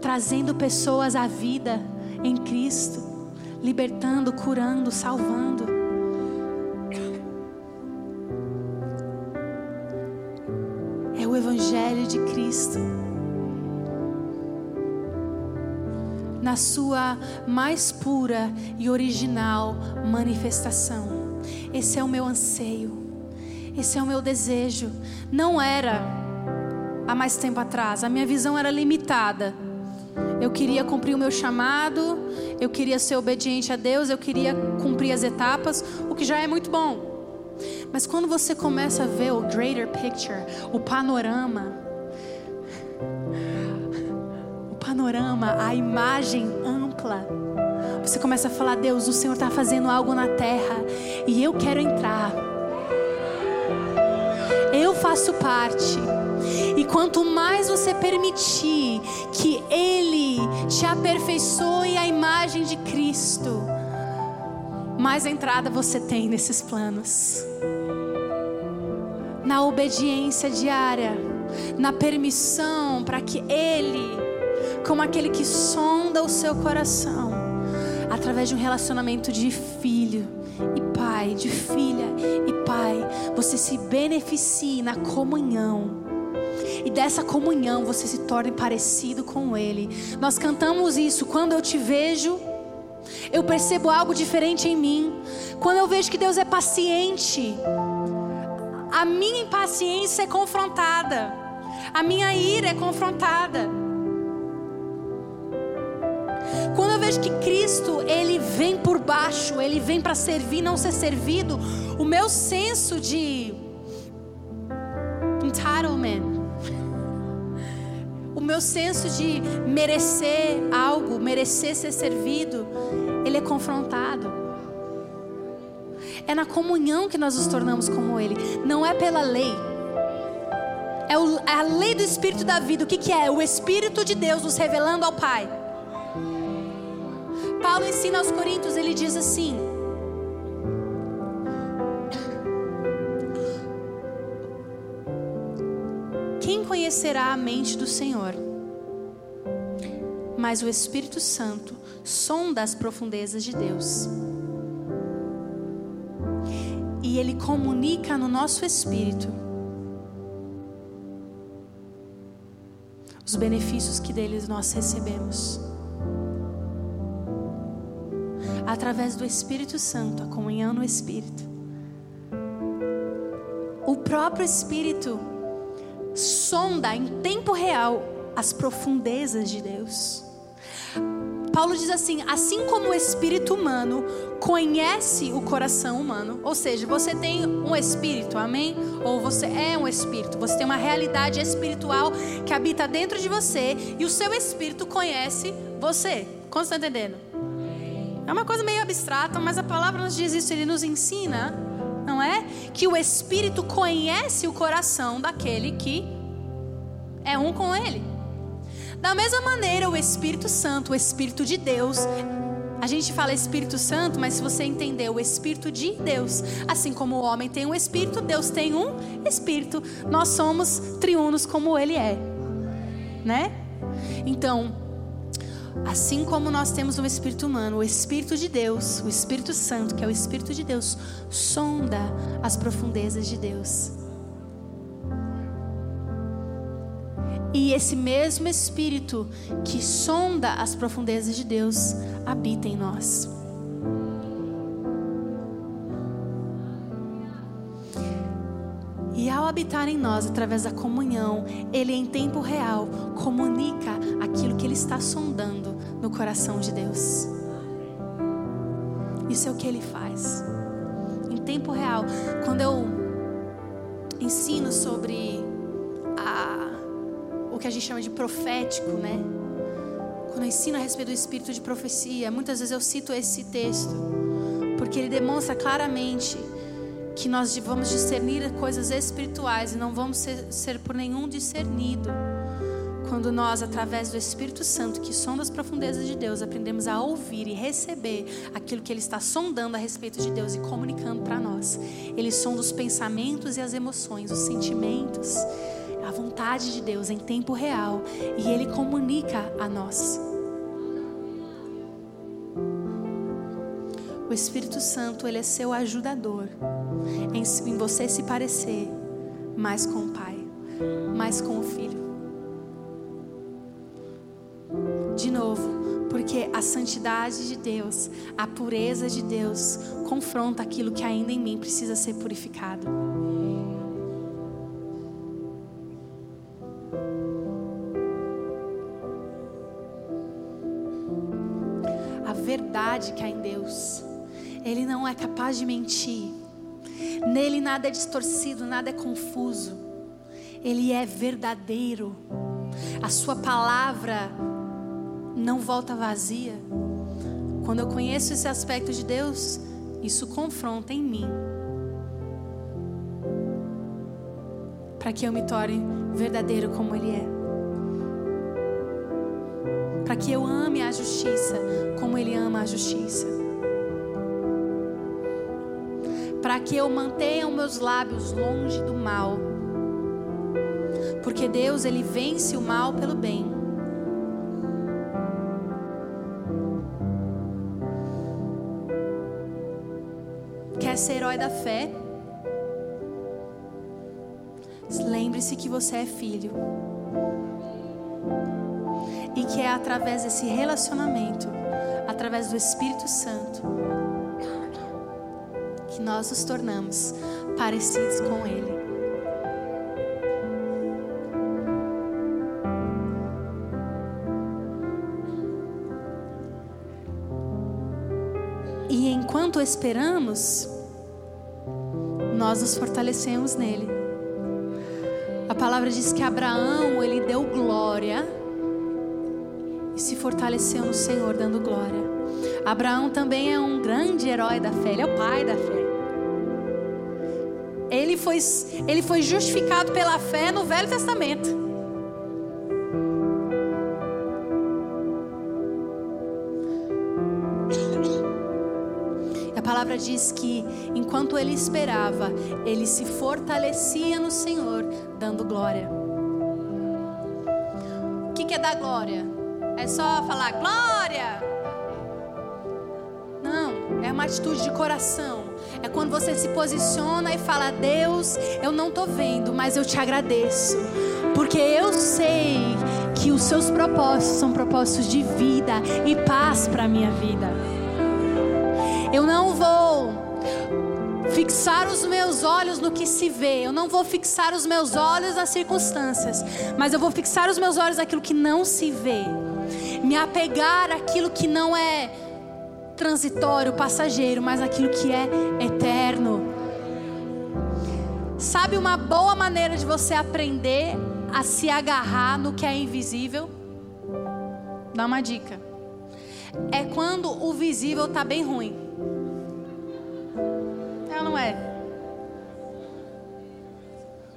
trazendo pessoas à vida em Cristo, libertando, curando, salvando. É o Evangelho de Cristo. Na sua mais pura e original manifestação. Esse é o meu anseio. Esse é o meu desejo. Não era há mais tempo atrás. A minha visão era limitada. Eu queria cumprir o meu chamado, eu queria ser obediente a Deus, eu queria cumprir as etapas, o que já é muito bom. Mas quando você começa a ver o greater picture, o panorama, o panorama, a imagem ampla, você começa a falar: Deus, o Senhor está fazendo algo na terra e eu quero entrar. Eu faço parte. E quanto mais você permitir que Ele te aperfeiçoe a imagem de Cristo, mais entrada você tem nesses planos. Na obediência diária, na permissão para que Ele, como aquele que sonda o seu coração, através de um relacionamento de filho e pai, de filha e pai, você se beneficie na comunhão e dessa comunhão você se torne parecido com Ele. Nós cantamos isso quando eu te vejo, eu percebo algo diferente em mim. Quando eu vejo que Deus é paciente, a minha impaciência é confrontada, a minha ira é confrontada. Quando eu vejo que Cristo, ele vem por baixo, ele vem para servir, não ser servido, o meu senso de entitlement, meu senso de merecer algo, merecer ser servido, ele é confrontado. É na comunhão que nós nos tornamos como Ele, não é pela lei. É, o, é a lei do Espírito da vida. O que, que é? O Espírito de Deus nos revelando ao Pai. Paulo ensina aos Coríntios, ele diz assim: Quem conhecerá a mente do Senhor? Mas o Espírito Santo sonda as profundezas de Deus. E ele comunica no nosso espírito os benefícios que deles nós recebemos através do Espírito Santo, a comunhão no Espírito. O próprio Espírito sonda em tempo real as profundezas de Deus. Paulo diz assim: assim como o espírito humano conhece o coração humano, ou seja, você tem um espírito, amém? Ou você é um espírito, você tem uma realidade espiritual que habita dentro de você e o seu espírito conhece você. Está entendendo? É uma coisa meio abstrata, mas a palavra nos diz isso, ele nos ensina, não é? Que o Espírito conhece o coração daquele que é um com ele. Da mesma maneira, o Espírito Santo, o Espírito de Deus, a gente fala Espírito Santo, mas se você entender o Espírito de Deus, assim como o homem tem um Espírito, Deus tem um Espírito. Nós somos triunos como Ele é, né? Então, Assim como nós temos um espírito humano, o Espírito de Deus, o Espírito Santo, que é o Espírito de Deus, sonda as profundezas de Deus. E esse mesmo Espírito que sonda as profundezas de Deus habita em nós. E ao habitar em nós, através da comunhão, Ele em tempo real comunica aquilo que Ele está sondando no coração de Deus. Isso é o que Ele faz. Em tempo real, quando eu ensino sobre a, o que a gente chama de profético, né? Quando eu ensino a respeito do espírito de profecia, muitas vezes eu cito esse texto, porque ele demonstra claramente que nós vamos discernir coisas espirituais e não vamos ser, ser por nenhum discernido. Quando nós, através do Espírito Santo, que sonda as profundezas de Deus, aprendemos a ouvir e receber aquilo que Ele está sondando a respeito de Deus e comunicando para nós. Ele sonda os pensamentos e as emoções, os sentimentos, a vontade de Deus em tempo real e Ele comunica a nós. O Espírito Santo, ele é seu ajudador em, você se parecer mais com o Pai, mais com o Filho. De novo, porque a santidade de Deus, a pureza de Deus, confronta aquilo que ainda em mim precisa ser purificado. A verdade que há em Deus ele não é capaz de mentir. Nele nada é distorcido, nada é confuso. Ele é verdadeiro. A sua palavra não volta vazia. Quando eu conheço esse aspecto de Deus, isso confronta em mim. Para que eu me torne verdadeiro como Ele é. Para que eu ame a justiça como Ele ama a justiça para que eu mantenha os meus lábios longe do mal. Porque Deus, ele vence o mal pelo bem. Ser herói da fé? Lembre-se que você é filho. E que é através desse relacionamento através do Espírito Santo, que nós nos tornamos parecidos com Ele. E enquanto esperamos, nós nos fortalecemos nele. A palavra diz que Abraão, ele deu glória e se fortaleceu no Senhor, dando glória. Abraão também é um grande herói da fé, ele é o pai da fé. Ele foi, ele foi justificado pela fé no Velho Testamento. Palavra diz que enquanto ele esperava, ele se fortalecia no Senhor, dando glória. O que, é dar glória? É só falar glória? Não, é uma atitude de coração. É quando você se posiciona e fala: Deus, eu não estou vendo, mas eu te agradeço, porque eu sei que os seus propósitos são propósitos de vida e paz para a minha vida. Eu não vou fixar os meus olhos no que se vê. Eu não vou fixar os meus olhos nas circunstâncias, mas eu vou fixar os meus olhos naquilo que não se vê. Me apegar àquilo que não é transitório, passageiro, mas aquilo que é eterno. Sabe uma boa maneira de você aprender a se agarrar no que é invisível? Dá uma dica. É quando o visível está bem ruim não é?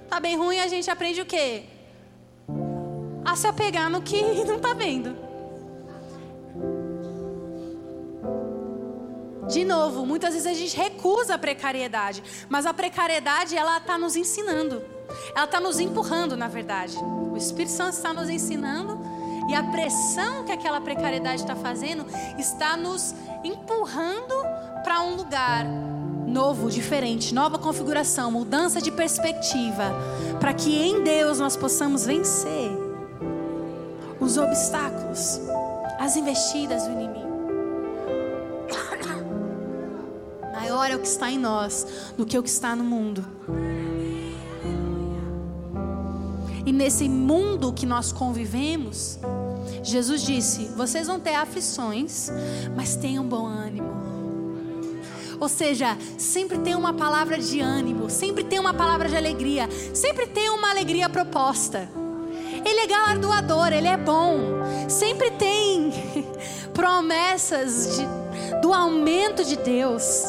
Tá bem ruim, a gente aprende o quê? A se apegar no que não tá vendo. De novo, muitas vezes a gente recusa a precariedade, mas a precariedade ela está nos ensinando, ela está nos empurrando, na verdade. O Espírito Santo está nos ensinando e a pressão que aquela precariedade está fazendo está nos empurrando para um lugar novo, diferente, nova configuração, mudança de perspectiva, para que em Deus nós possamos vencer os obstáculos, as investidas do inimigo. Maior é o que está em nós do que o que está no mundo. E nesse mundo que nós convivemos, Jesus disse: vocês vão ter aflições, mas tenham bom ânimo. Ou seja, sempre tem uma palavra de ânimo, sempre tem uma palavra de alegria, sempre tem uma alegria proposta. Ele é galardoador, ele é bom. Sempre tem promessas de, do aumento de Deus.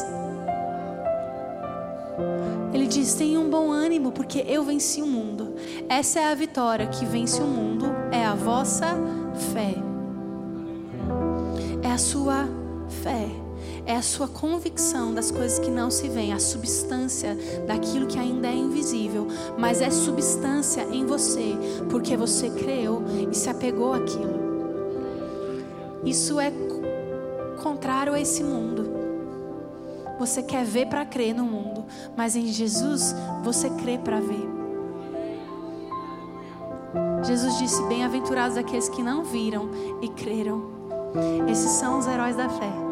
Ele diz: tenha um bom ânimo, porque eu venci o mundo. Essa é a vitória que vence o mundo, é a vossa fé. É a sua fé é a sua convicção das coisas que não se veem, a substância daquilo que ainda é invisível, mas é substância em você, porque você creu e se apegou àquilo. Isso é contrário a esse mundo. Você quer ver para crer no mundo, mas em Jesus você crê para ver. Jesus disse: Bem-aventurados aqueles que não viram e creram. Esses são os heróis da fé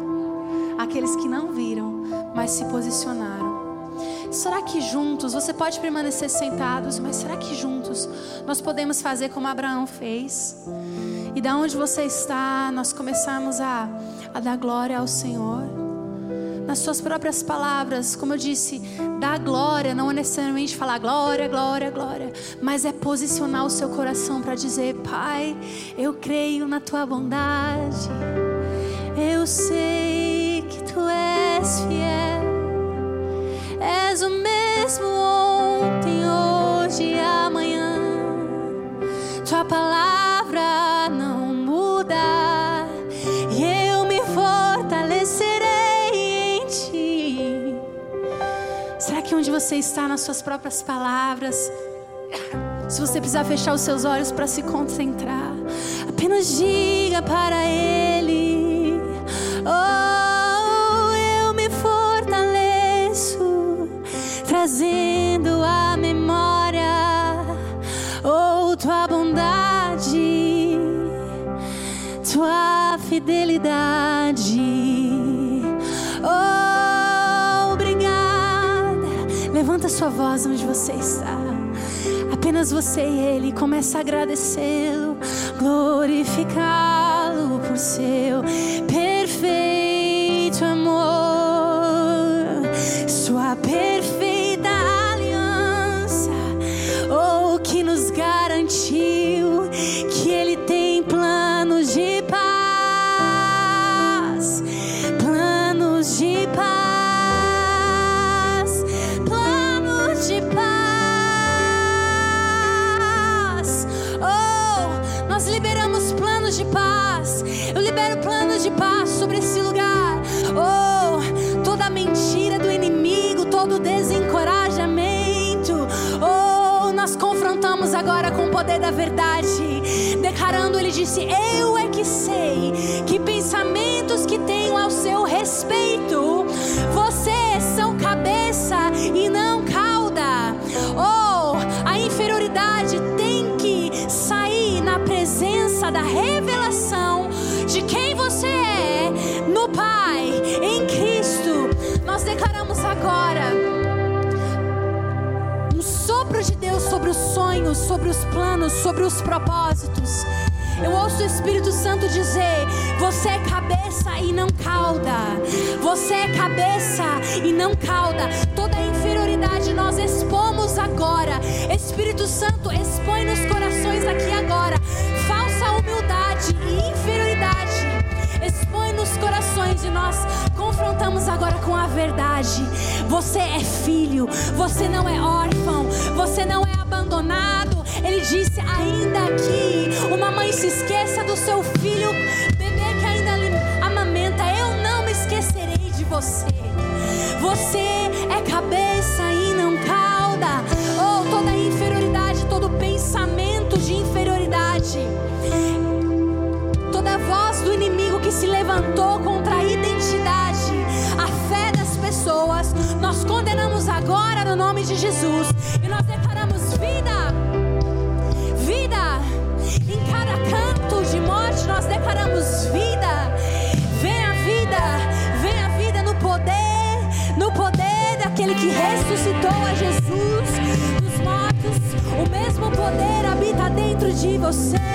aqueles que não viram, mas se posicionaram. Será que juntos, você pode permanecer sentados, mas será que juntos nós podemos fazer como Abraão fez? E da onde você está, nós começamos a, a dar glória ao Senhor? Nas suas próprias palavras, como eu disse, dar glória não é necessariamente falar glória, glória, glória, mas é posicionar o seu coração para dizer: Pai, eu creio na tua bondade, eu sei tu és fiel, és o mesmo ontem, hoje e amanhã. Tua palavra não muda e eu me fortalecerei em ti. Será que onde você está nas suas próprias palavras? Se você precisar fechar os seus olhos para se concentrar, apenas diga para Ele. Oh, trazendo a memória ou oh, tua bondade, tua fidelidade. Oh, obrigada. Levanta sua voz onde você está. Apenas você e Ele começa a agradecê-lo, glorificá-lo por seu perfeito amor, sua perfeita nos garantiu que Ele tem planos de paz, planos de paz, planos de paz. Oh, nós liberamos planos de paz. Eu libero planos de paz sobre esse lugar. Oh, toda mentira do inimigo, todo desencorajamento. Confrontamos agora com o poder da verdade. Declarando, ele disse: Eu é que sei que pensamentos que tenho ao seu respeito, vocês são cabeça e não cauda. Oh, a inferioridade tem que sair na presença da revelação de quem você é no Pai, em Cristo. Nós declaramos agora sobre os sonhos, sobre os planos, sobre os propósitos. Eu ouço o Espírito Santo dizer: Você é cabeça e não cauda. Você é cabeça e não cauda. Toda inferioridade nós expomos agora. Espírito Santo, expõe nos corações aqui agora. Falsa humildade e inferioridade. Expõe nos corações e nós confrontamos agora com a verdade. Você é filho, você não é órfão, você não é abandonado. Ele disse ainda que uma mãe se esqueça do seu filho, bebê que ainda amamenta, eu não me esquecerei de você. Você é cabeça e não cauda. Oh, toda inferioridade, todo pensamento de inferioridade toda voz do inimigo que se levantou contra a identidade, a fé das pessoas, nós condenamos agora no nome de Jesus e nós declaramos vida, vida em cada canto de morte, nós declaramos vida. Vem a vida, vem a vida no poder, no poder daquele que ressuscitou a Jesus dos mortos. O mesmo poder habita dentro de você.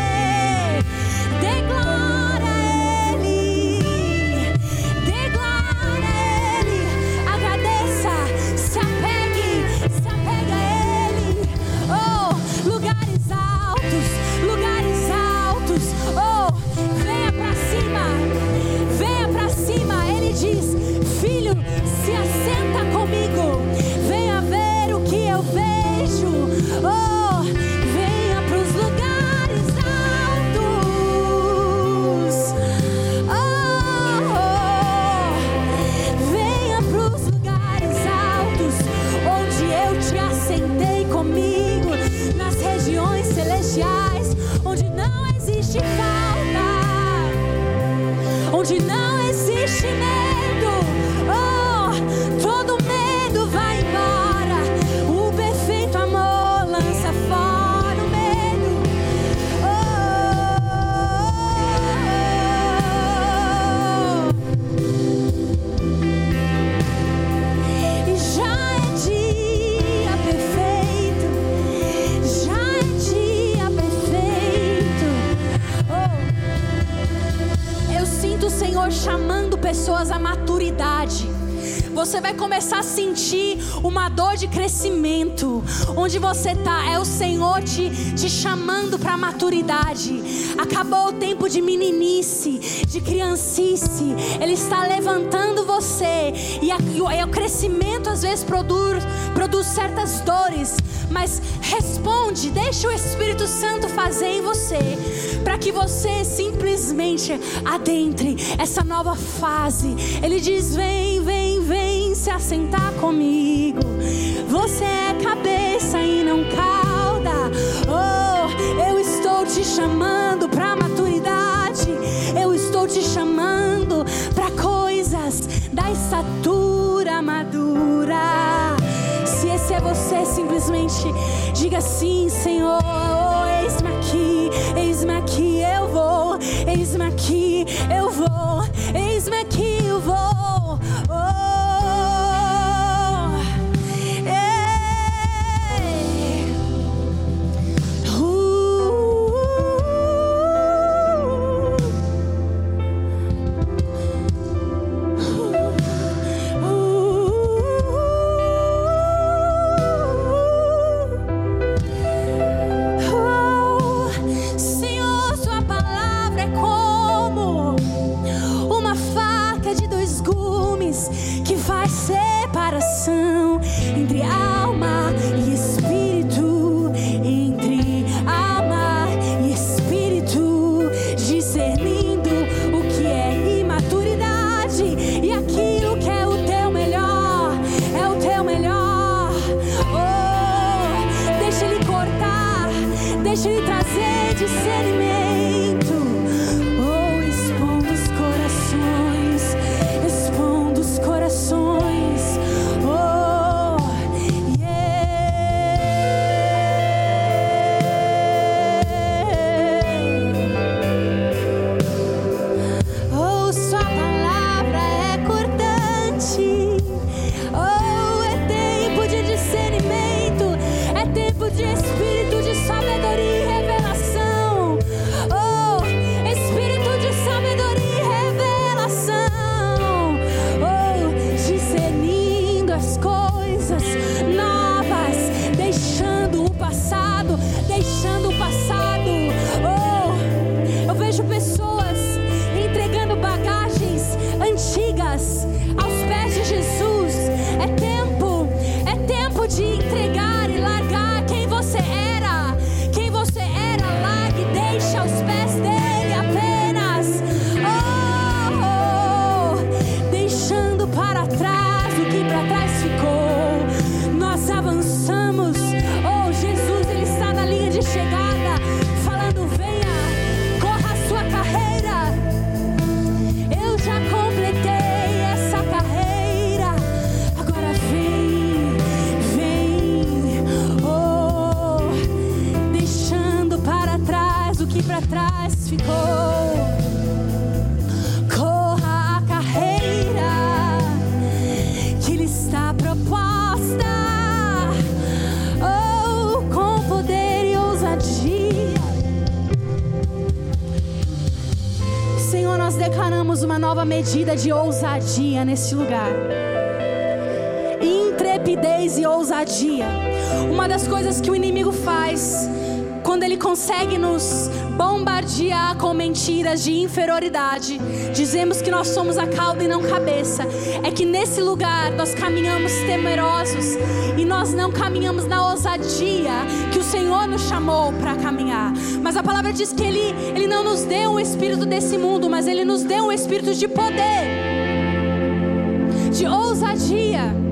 Onde você está, é o Senhor te, te chamando para a maturidade. Acabou o tempo de meninice, de criancice. Ele está levantando você. E, a- e o, o crescimento às vezes produz, produz certas dores. Mas responde, deixa o Espírito Santo fazer em você. Para que você simplesmente adentre essa nova fase. Ele diz: vem, vem, vem se assentar comigo. Você é cabeça e não cauda. Oh, eu estou te chamando para maturidade. Eu estou te chamando para coisas da estatura madura. Se esse é você, simplesmente diga sim, Senhor. Oh, eis-me aqui, eis-me aqui, eu vou. Eis-me aqui, eu vou. Eis-me medida de ousadia nesse lugar. Intrepidez e ousadia. Uma das coisas que o inimigo faz quando ele consegue nos bombardear com mentiras de inferioridade, dizemos que nós somos a cauda e não cabeça, é que nesse lugar nós caminhamos temerosos e nós não caminhamos na ousadia que o Senhor nos chamou para caminhar. Mas a palavra diz que ele, ele não nos deu o espírito desse mundo, mas ele nos deu um espírito de poder, de ousadia.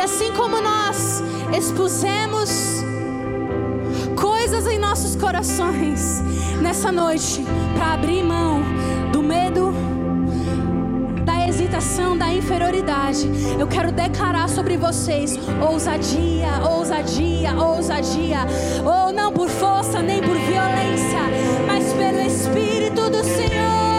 E assim como nós expusemos coisas em nossos corações nessa noite para abrir mão do medo, da hesitação, da inferioridade. Eu quero declarar sobre vocês ousadia, ousadia, ousadia. Ou não por força nem por violência, mas pelo Espírito do Senhor.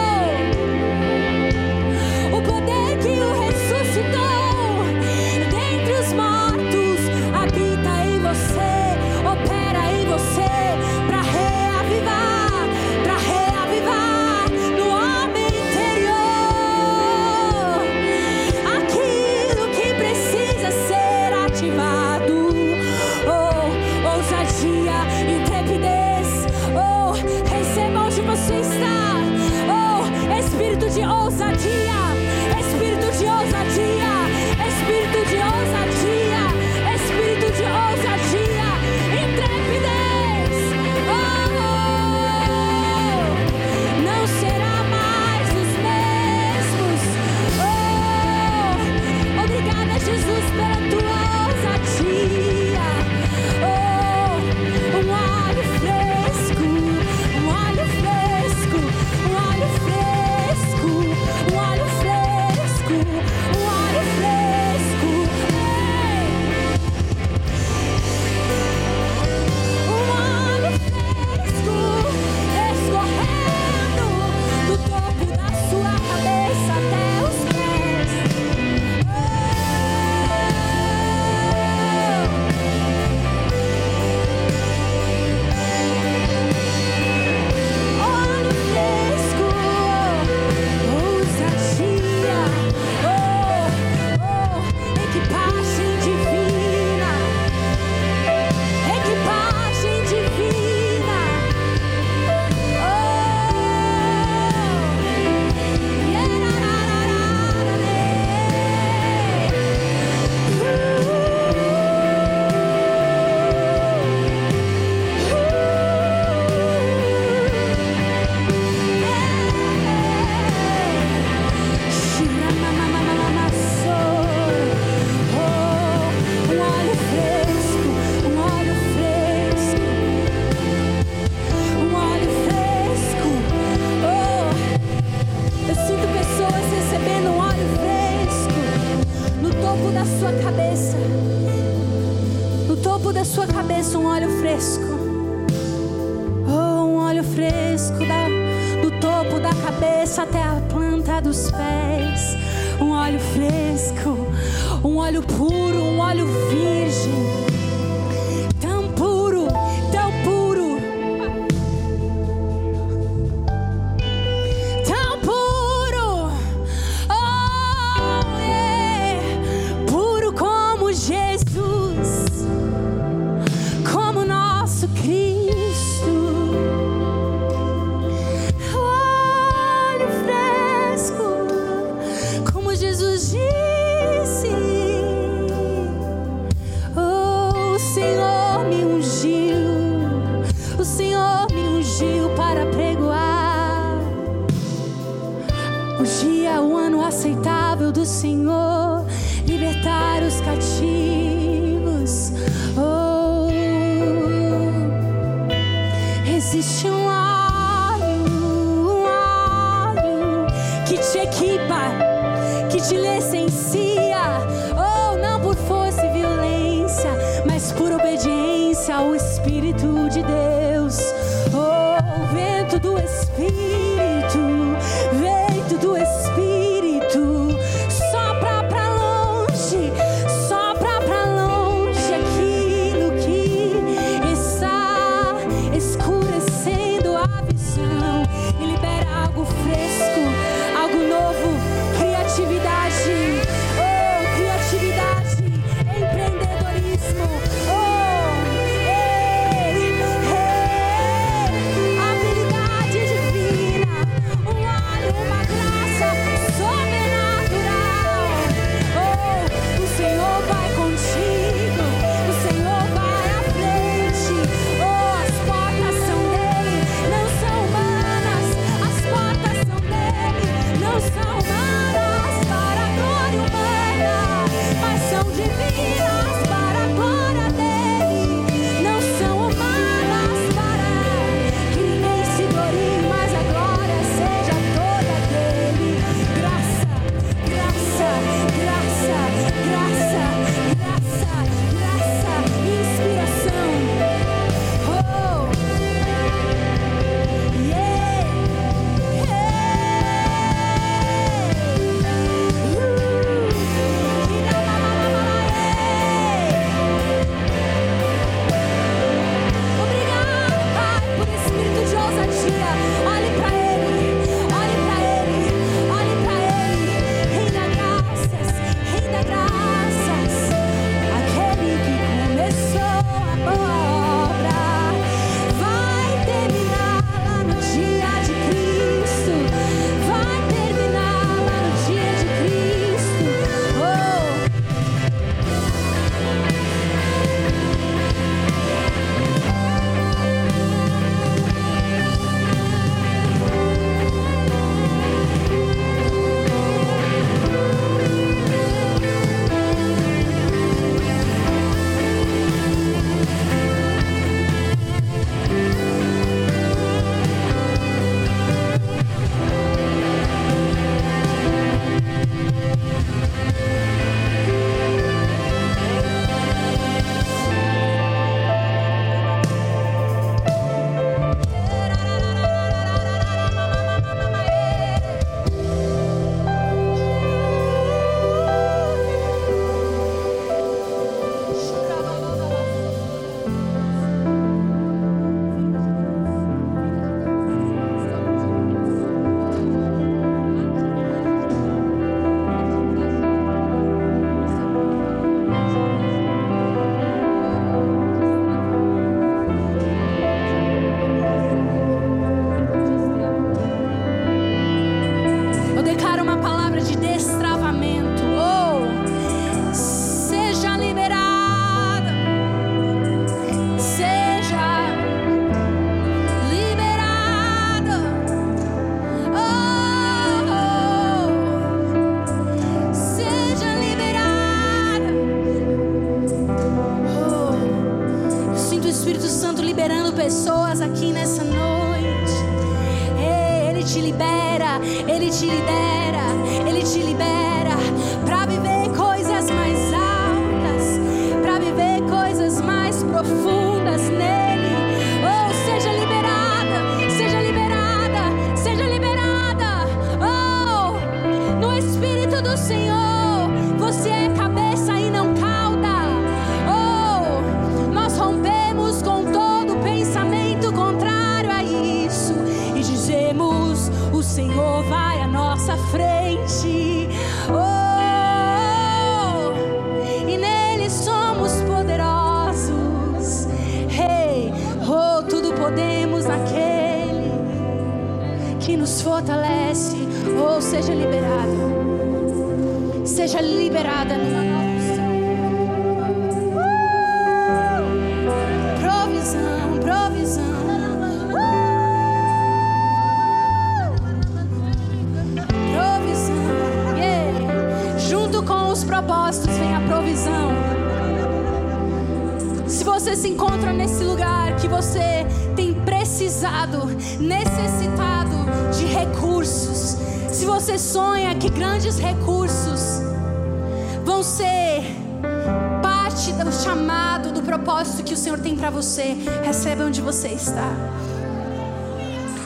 Propósito que o Senhor tem para você, receba onde você está.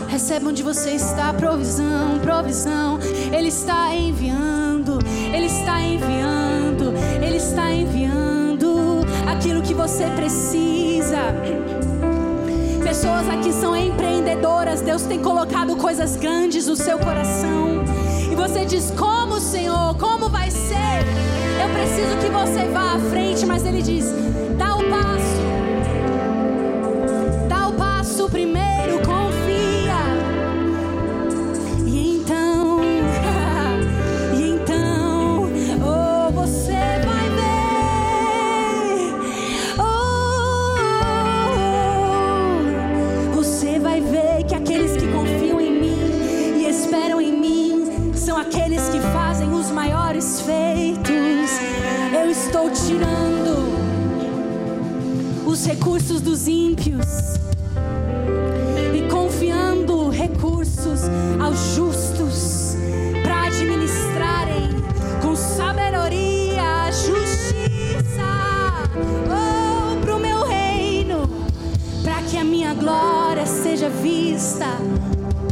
Receba onde você está, provisão, provisão. Ele está enviando, Ele está enviando, Ele está enviando aquilo que você precisa. Pessoas aqui são empreendedoras, Deus tem colocado coisas grandes no seu coração. E você diz: Como, Senhor? Como vai ser? Eu preciso que você vá à frente, mas Ele diz: passo. Dá o passo primeiro, confia. Recursos dos ímpios e confiando recursos aos justos para administrarem com sabedoria, justiça, oh, para o meu reino, para que a minha glória seja vista,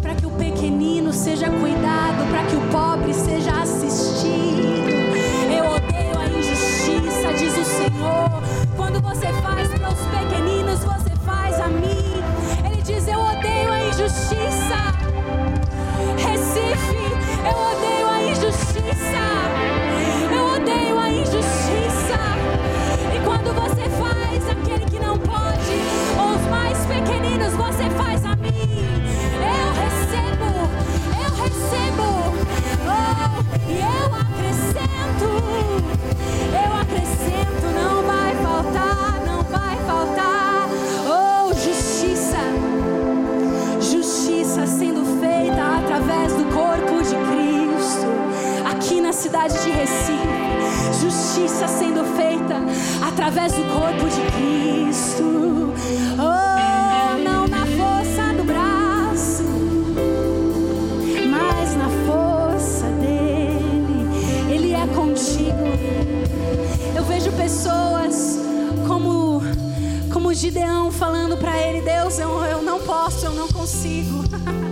para que o pequenino seja cuidado, para que o pobre seja assistido. Eu odeio a injustiça, diz o Senhor. Você faz para os pequeninos, você faz a mim. Ele diz: Eu odeio a injustiça. Recife, eu odeio a injustiça. Eu odeio a injustiça. E quando você faz aquele que não pode, ou os mais pequeninos, você faz a mim. Eu recebo, eu recebo. Oh, e eu acrescento. Eu acrescento, cidade de Recife. Justiça sendo feita através do corpo de Cristo. Oh, não na força do braço, mas na força dele. Ele é contigo. Eu vejo pessoas como como Gideão falando para ele: Deus, eu, eu não posso, eu não consigo.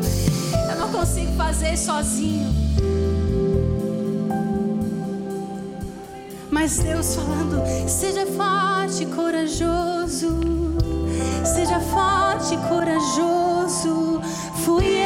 eu não consigo fazer sozinho. Mas Deus falando: seja forte corajoso. Seja forte corajoso. Fui eu,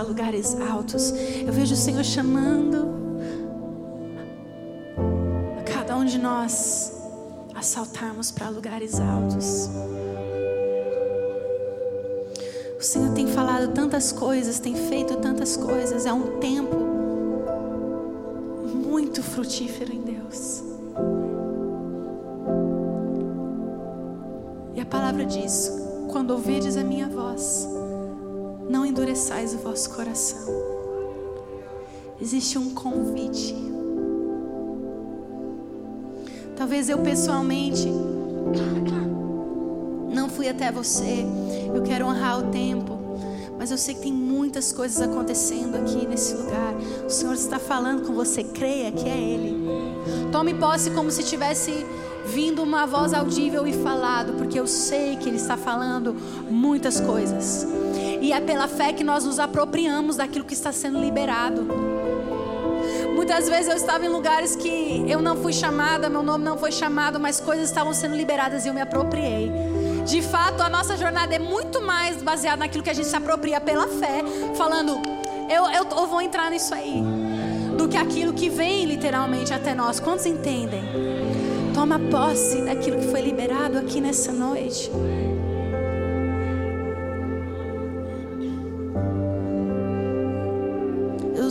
para lugares altos. Eu vejo o Senhor chamando a cada um de nós a saltarmos para lugares altos. O Senhor tem falado tantas coisas, tem feito tantas coisas. É um tempo muito frutífero em Deus. E a palavra diz: quando ouvirdes a minha voz, endureçais o vosso coração. Existe um convite. Talvez eu pessoalmente não fui até você. Eu quero honrar o tempo. Mas eu sei que tem muitas coisas acontecendo aqui nesse lugar. O Senhor está falando com você. Creia que é Ele. Tome posse como se tivesse vindo uma voz audível e falado, porque eu sei que Ele está falando muitas coisas. E é pela fé que nós nos apropriamos daquilo que está sendo liberado. Muitas vezes eu estava em lugares que eu não fui chamada, meu nome não foi chamado, mas coisas estavam sendo liberadas e eu me apropriei. De fato, a nossa jornada é muito mais baseada naquilo que a gente se apropria pela fé, falando, eu, eu, eu vou entrar nisso aí, do que aquilo que vem literalmente até nós. Quantos entendem? Toma posse daquilo que foi liberado aqui nessa noite.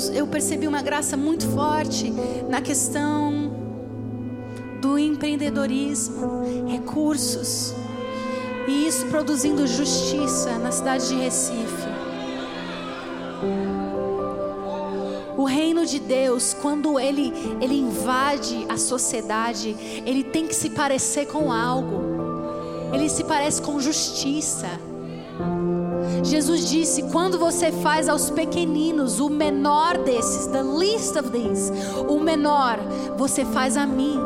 Eu, percebi uma graça muito forte na questão do empreendedorismo, recursos, e isso produzindo justiça na cidade de Recife. O reino de Deus, quando ele, ele invade a sociedade, ele tem que se parecer com algo. Ele se parece com justiça. Jesus disse: quando você faz aos pequeninos, o menor desses, the least of these, o menor, você faz a mim.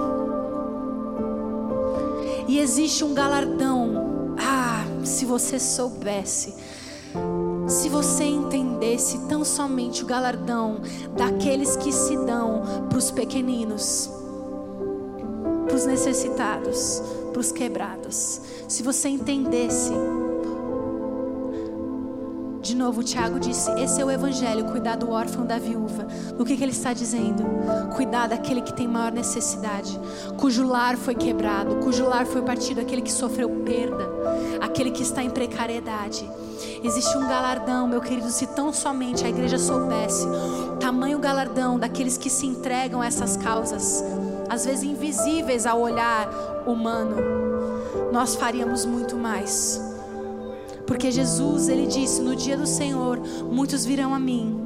E existe um galardão. Ah, se você soubesse se você entendesse tão somente o galardão daqueles que se dão para os pequeninos, para os necessitados, para os quebrados, se você entendesse. De novo, Tiago disse: Esse é o Evangelho, cuidar do órfão da viúva. O que, que ele está dizendo? Cuidar daquele que tem maior necessidade, cujo lar foi quebrado, cujo lar foi partido, aquele que sofreu perda, aquele que está em precariedade. Existe um galardão, meu querido, se tão somente a igreja soubesse tamanho galardão daqueles que se entregam a essas causas, às vezes invisíveis ao olhar humano, nós faríamos muito mais. Porque Jesus, ele disse: No dia do Senhor, muitos virão a mim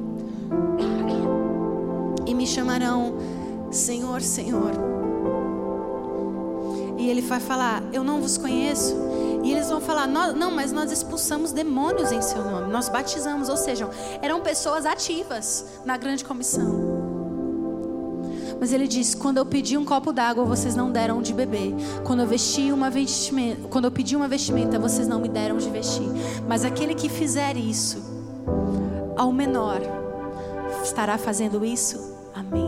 e me chamarão Senhor, Senhor. E ele vai falar: Eu não vos conheço. E eles vão falar: não, mas nós expulsamos demônios em seu nome, nós batizamos. Ou seja, eram pessoas ativas na grande comissão. Mas ele diz: quando eu pedi um copo d'água, vocês não deram de beber. Quando eu vesti uma vestimenta, quando eu pedi uma vestimenta, vocês não me deram de vestir. Mas aquele que fizer isso, ao menor, estará fazendo isso a mim.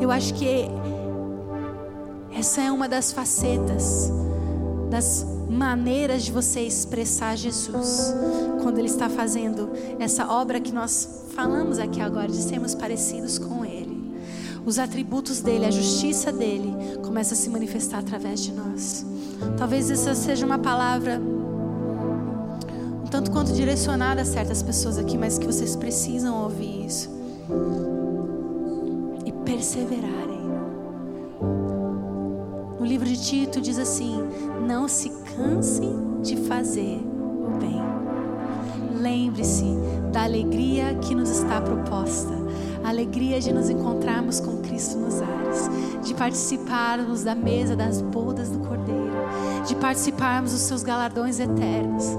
Eu acho que essa é uma das facetas, das maneiras de você expressar Jesus, quando Ele está fazendo essa obra que nós falamos aqui agora, de sermos parecidos com Ele. Os atributos dele, a justiça dele, começa a se manifestar através de nós. Talvez essa seja uma palavra um tanto quanto direcionada a certas pessoas aqui, mas que vocês precisam ouvir isso e perseverarem. No livro de Tito diz assim: Não se cansem de fazer o bem. Lembre-se da alegria que nos está proposta, a alegria de nos encontrarmos com Cristo nos ares, de participarmos da mesa das bodas do Cordeiro, de participarmos dos seus galardões eternos,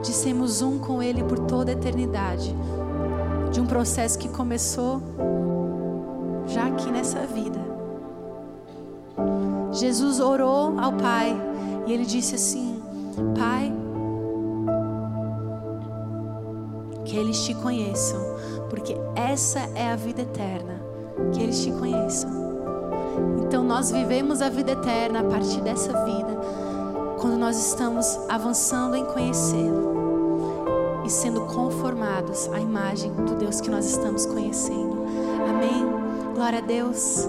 de sermos um com Ele por toda a eternidade, de um processo que começou já aqui nessa vida Jesus orou ao Pai e ele disse assim: Pai, que eles te conheçam, porque essa é a vida eterna, que eles te conheçam. Então nós vivemos a vida eterna a partir dessa vida, quando nós estamos avançando em conhecê-lo e sendo conformados à imagem do Deus que nós estamos conhecendo. Amém. Glória a Deus.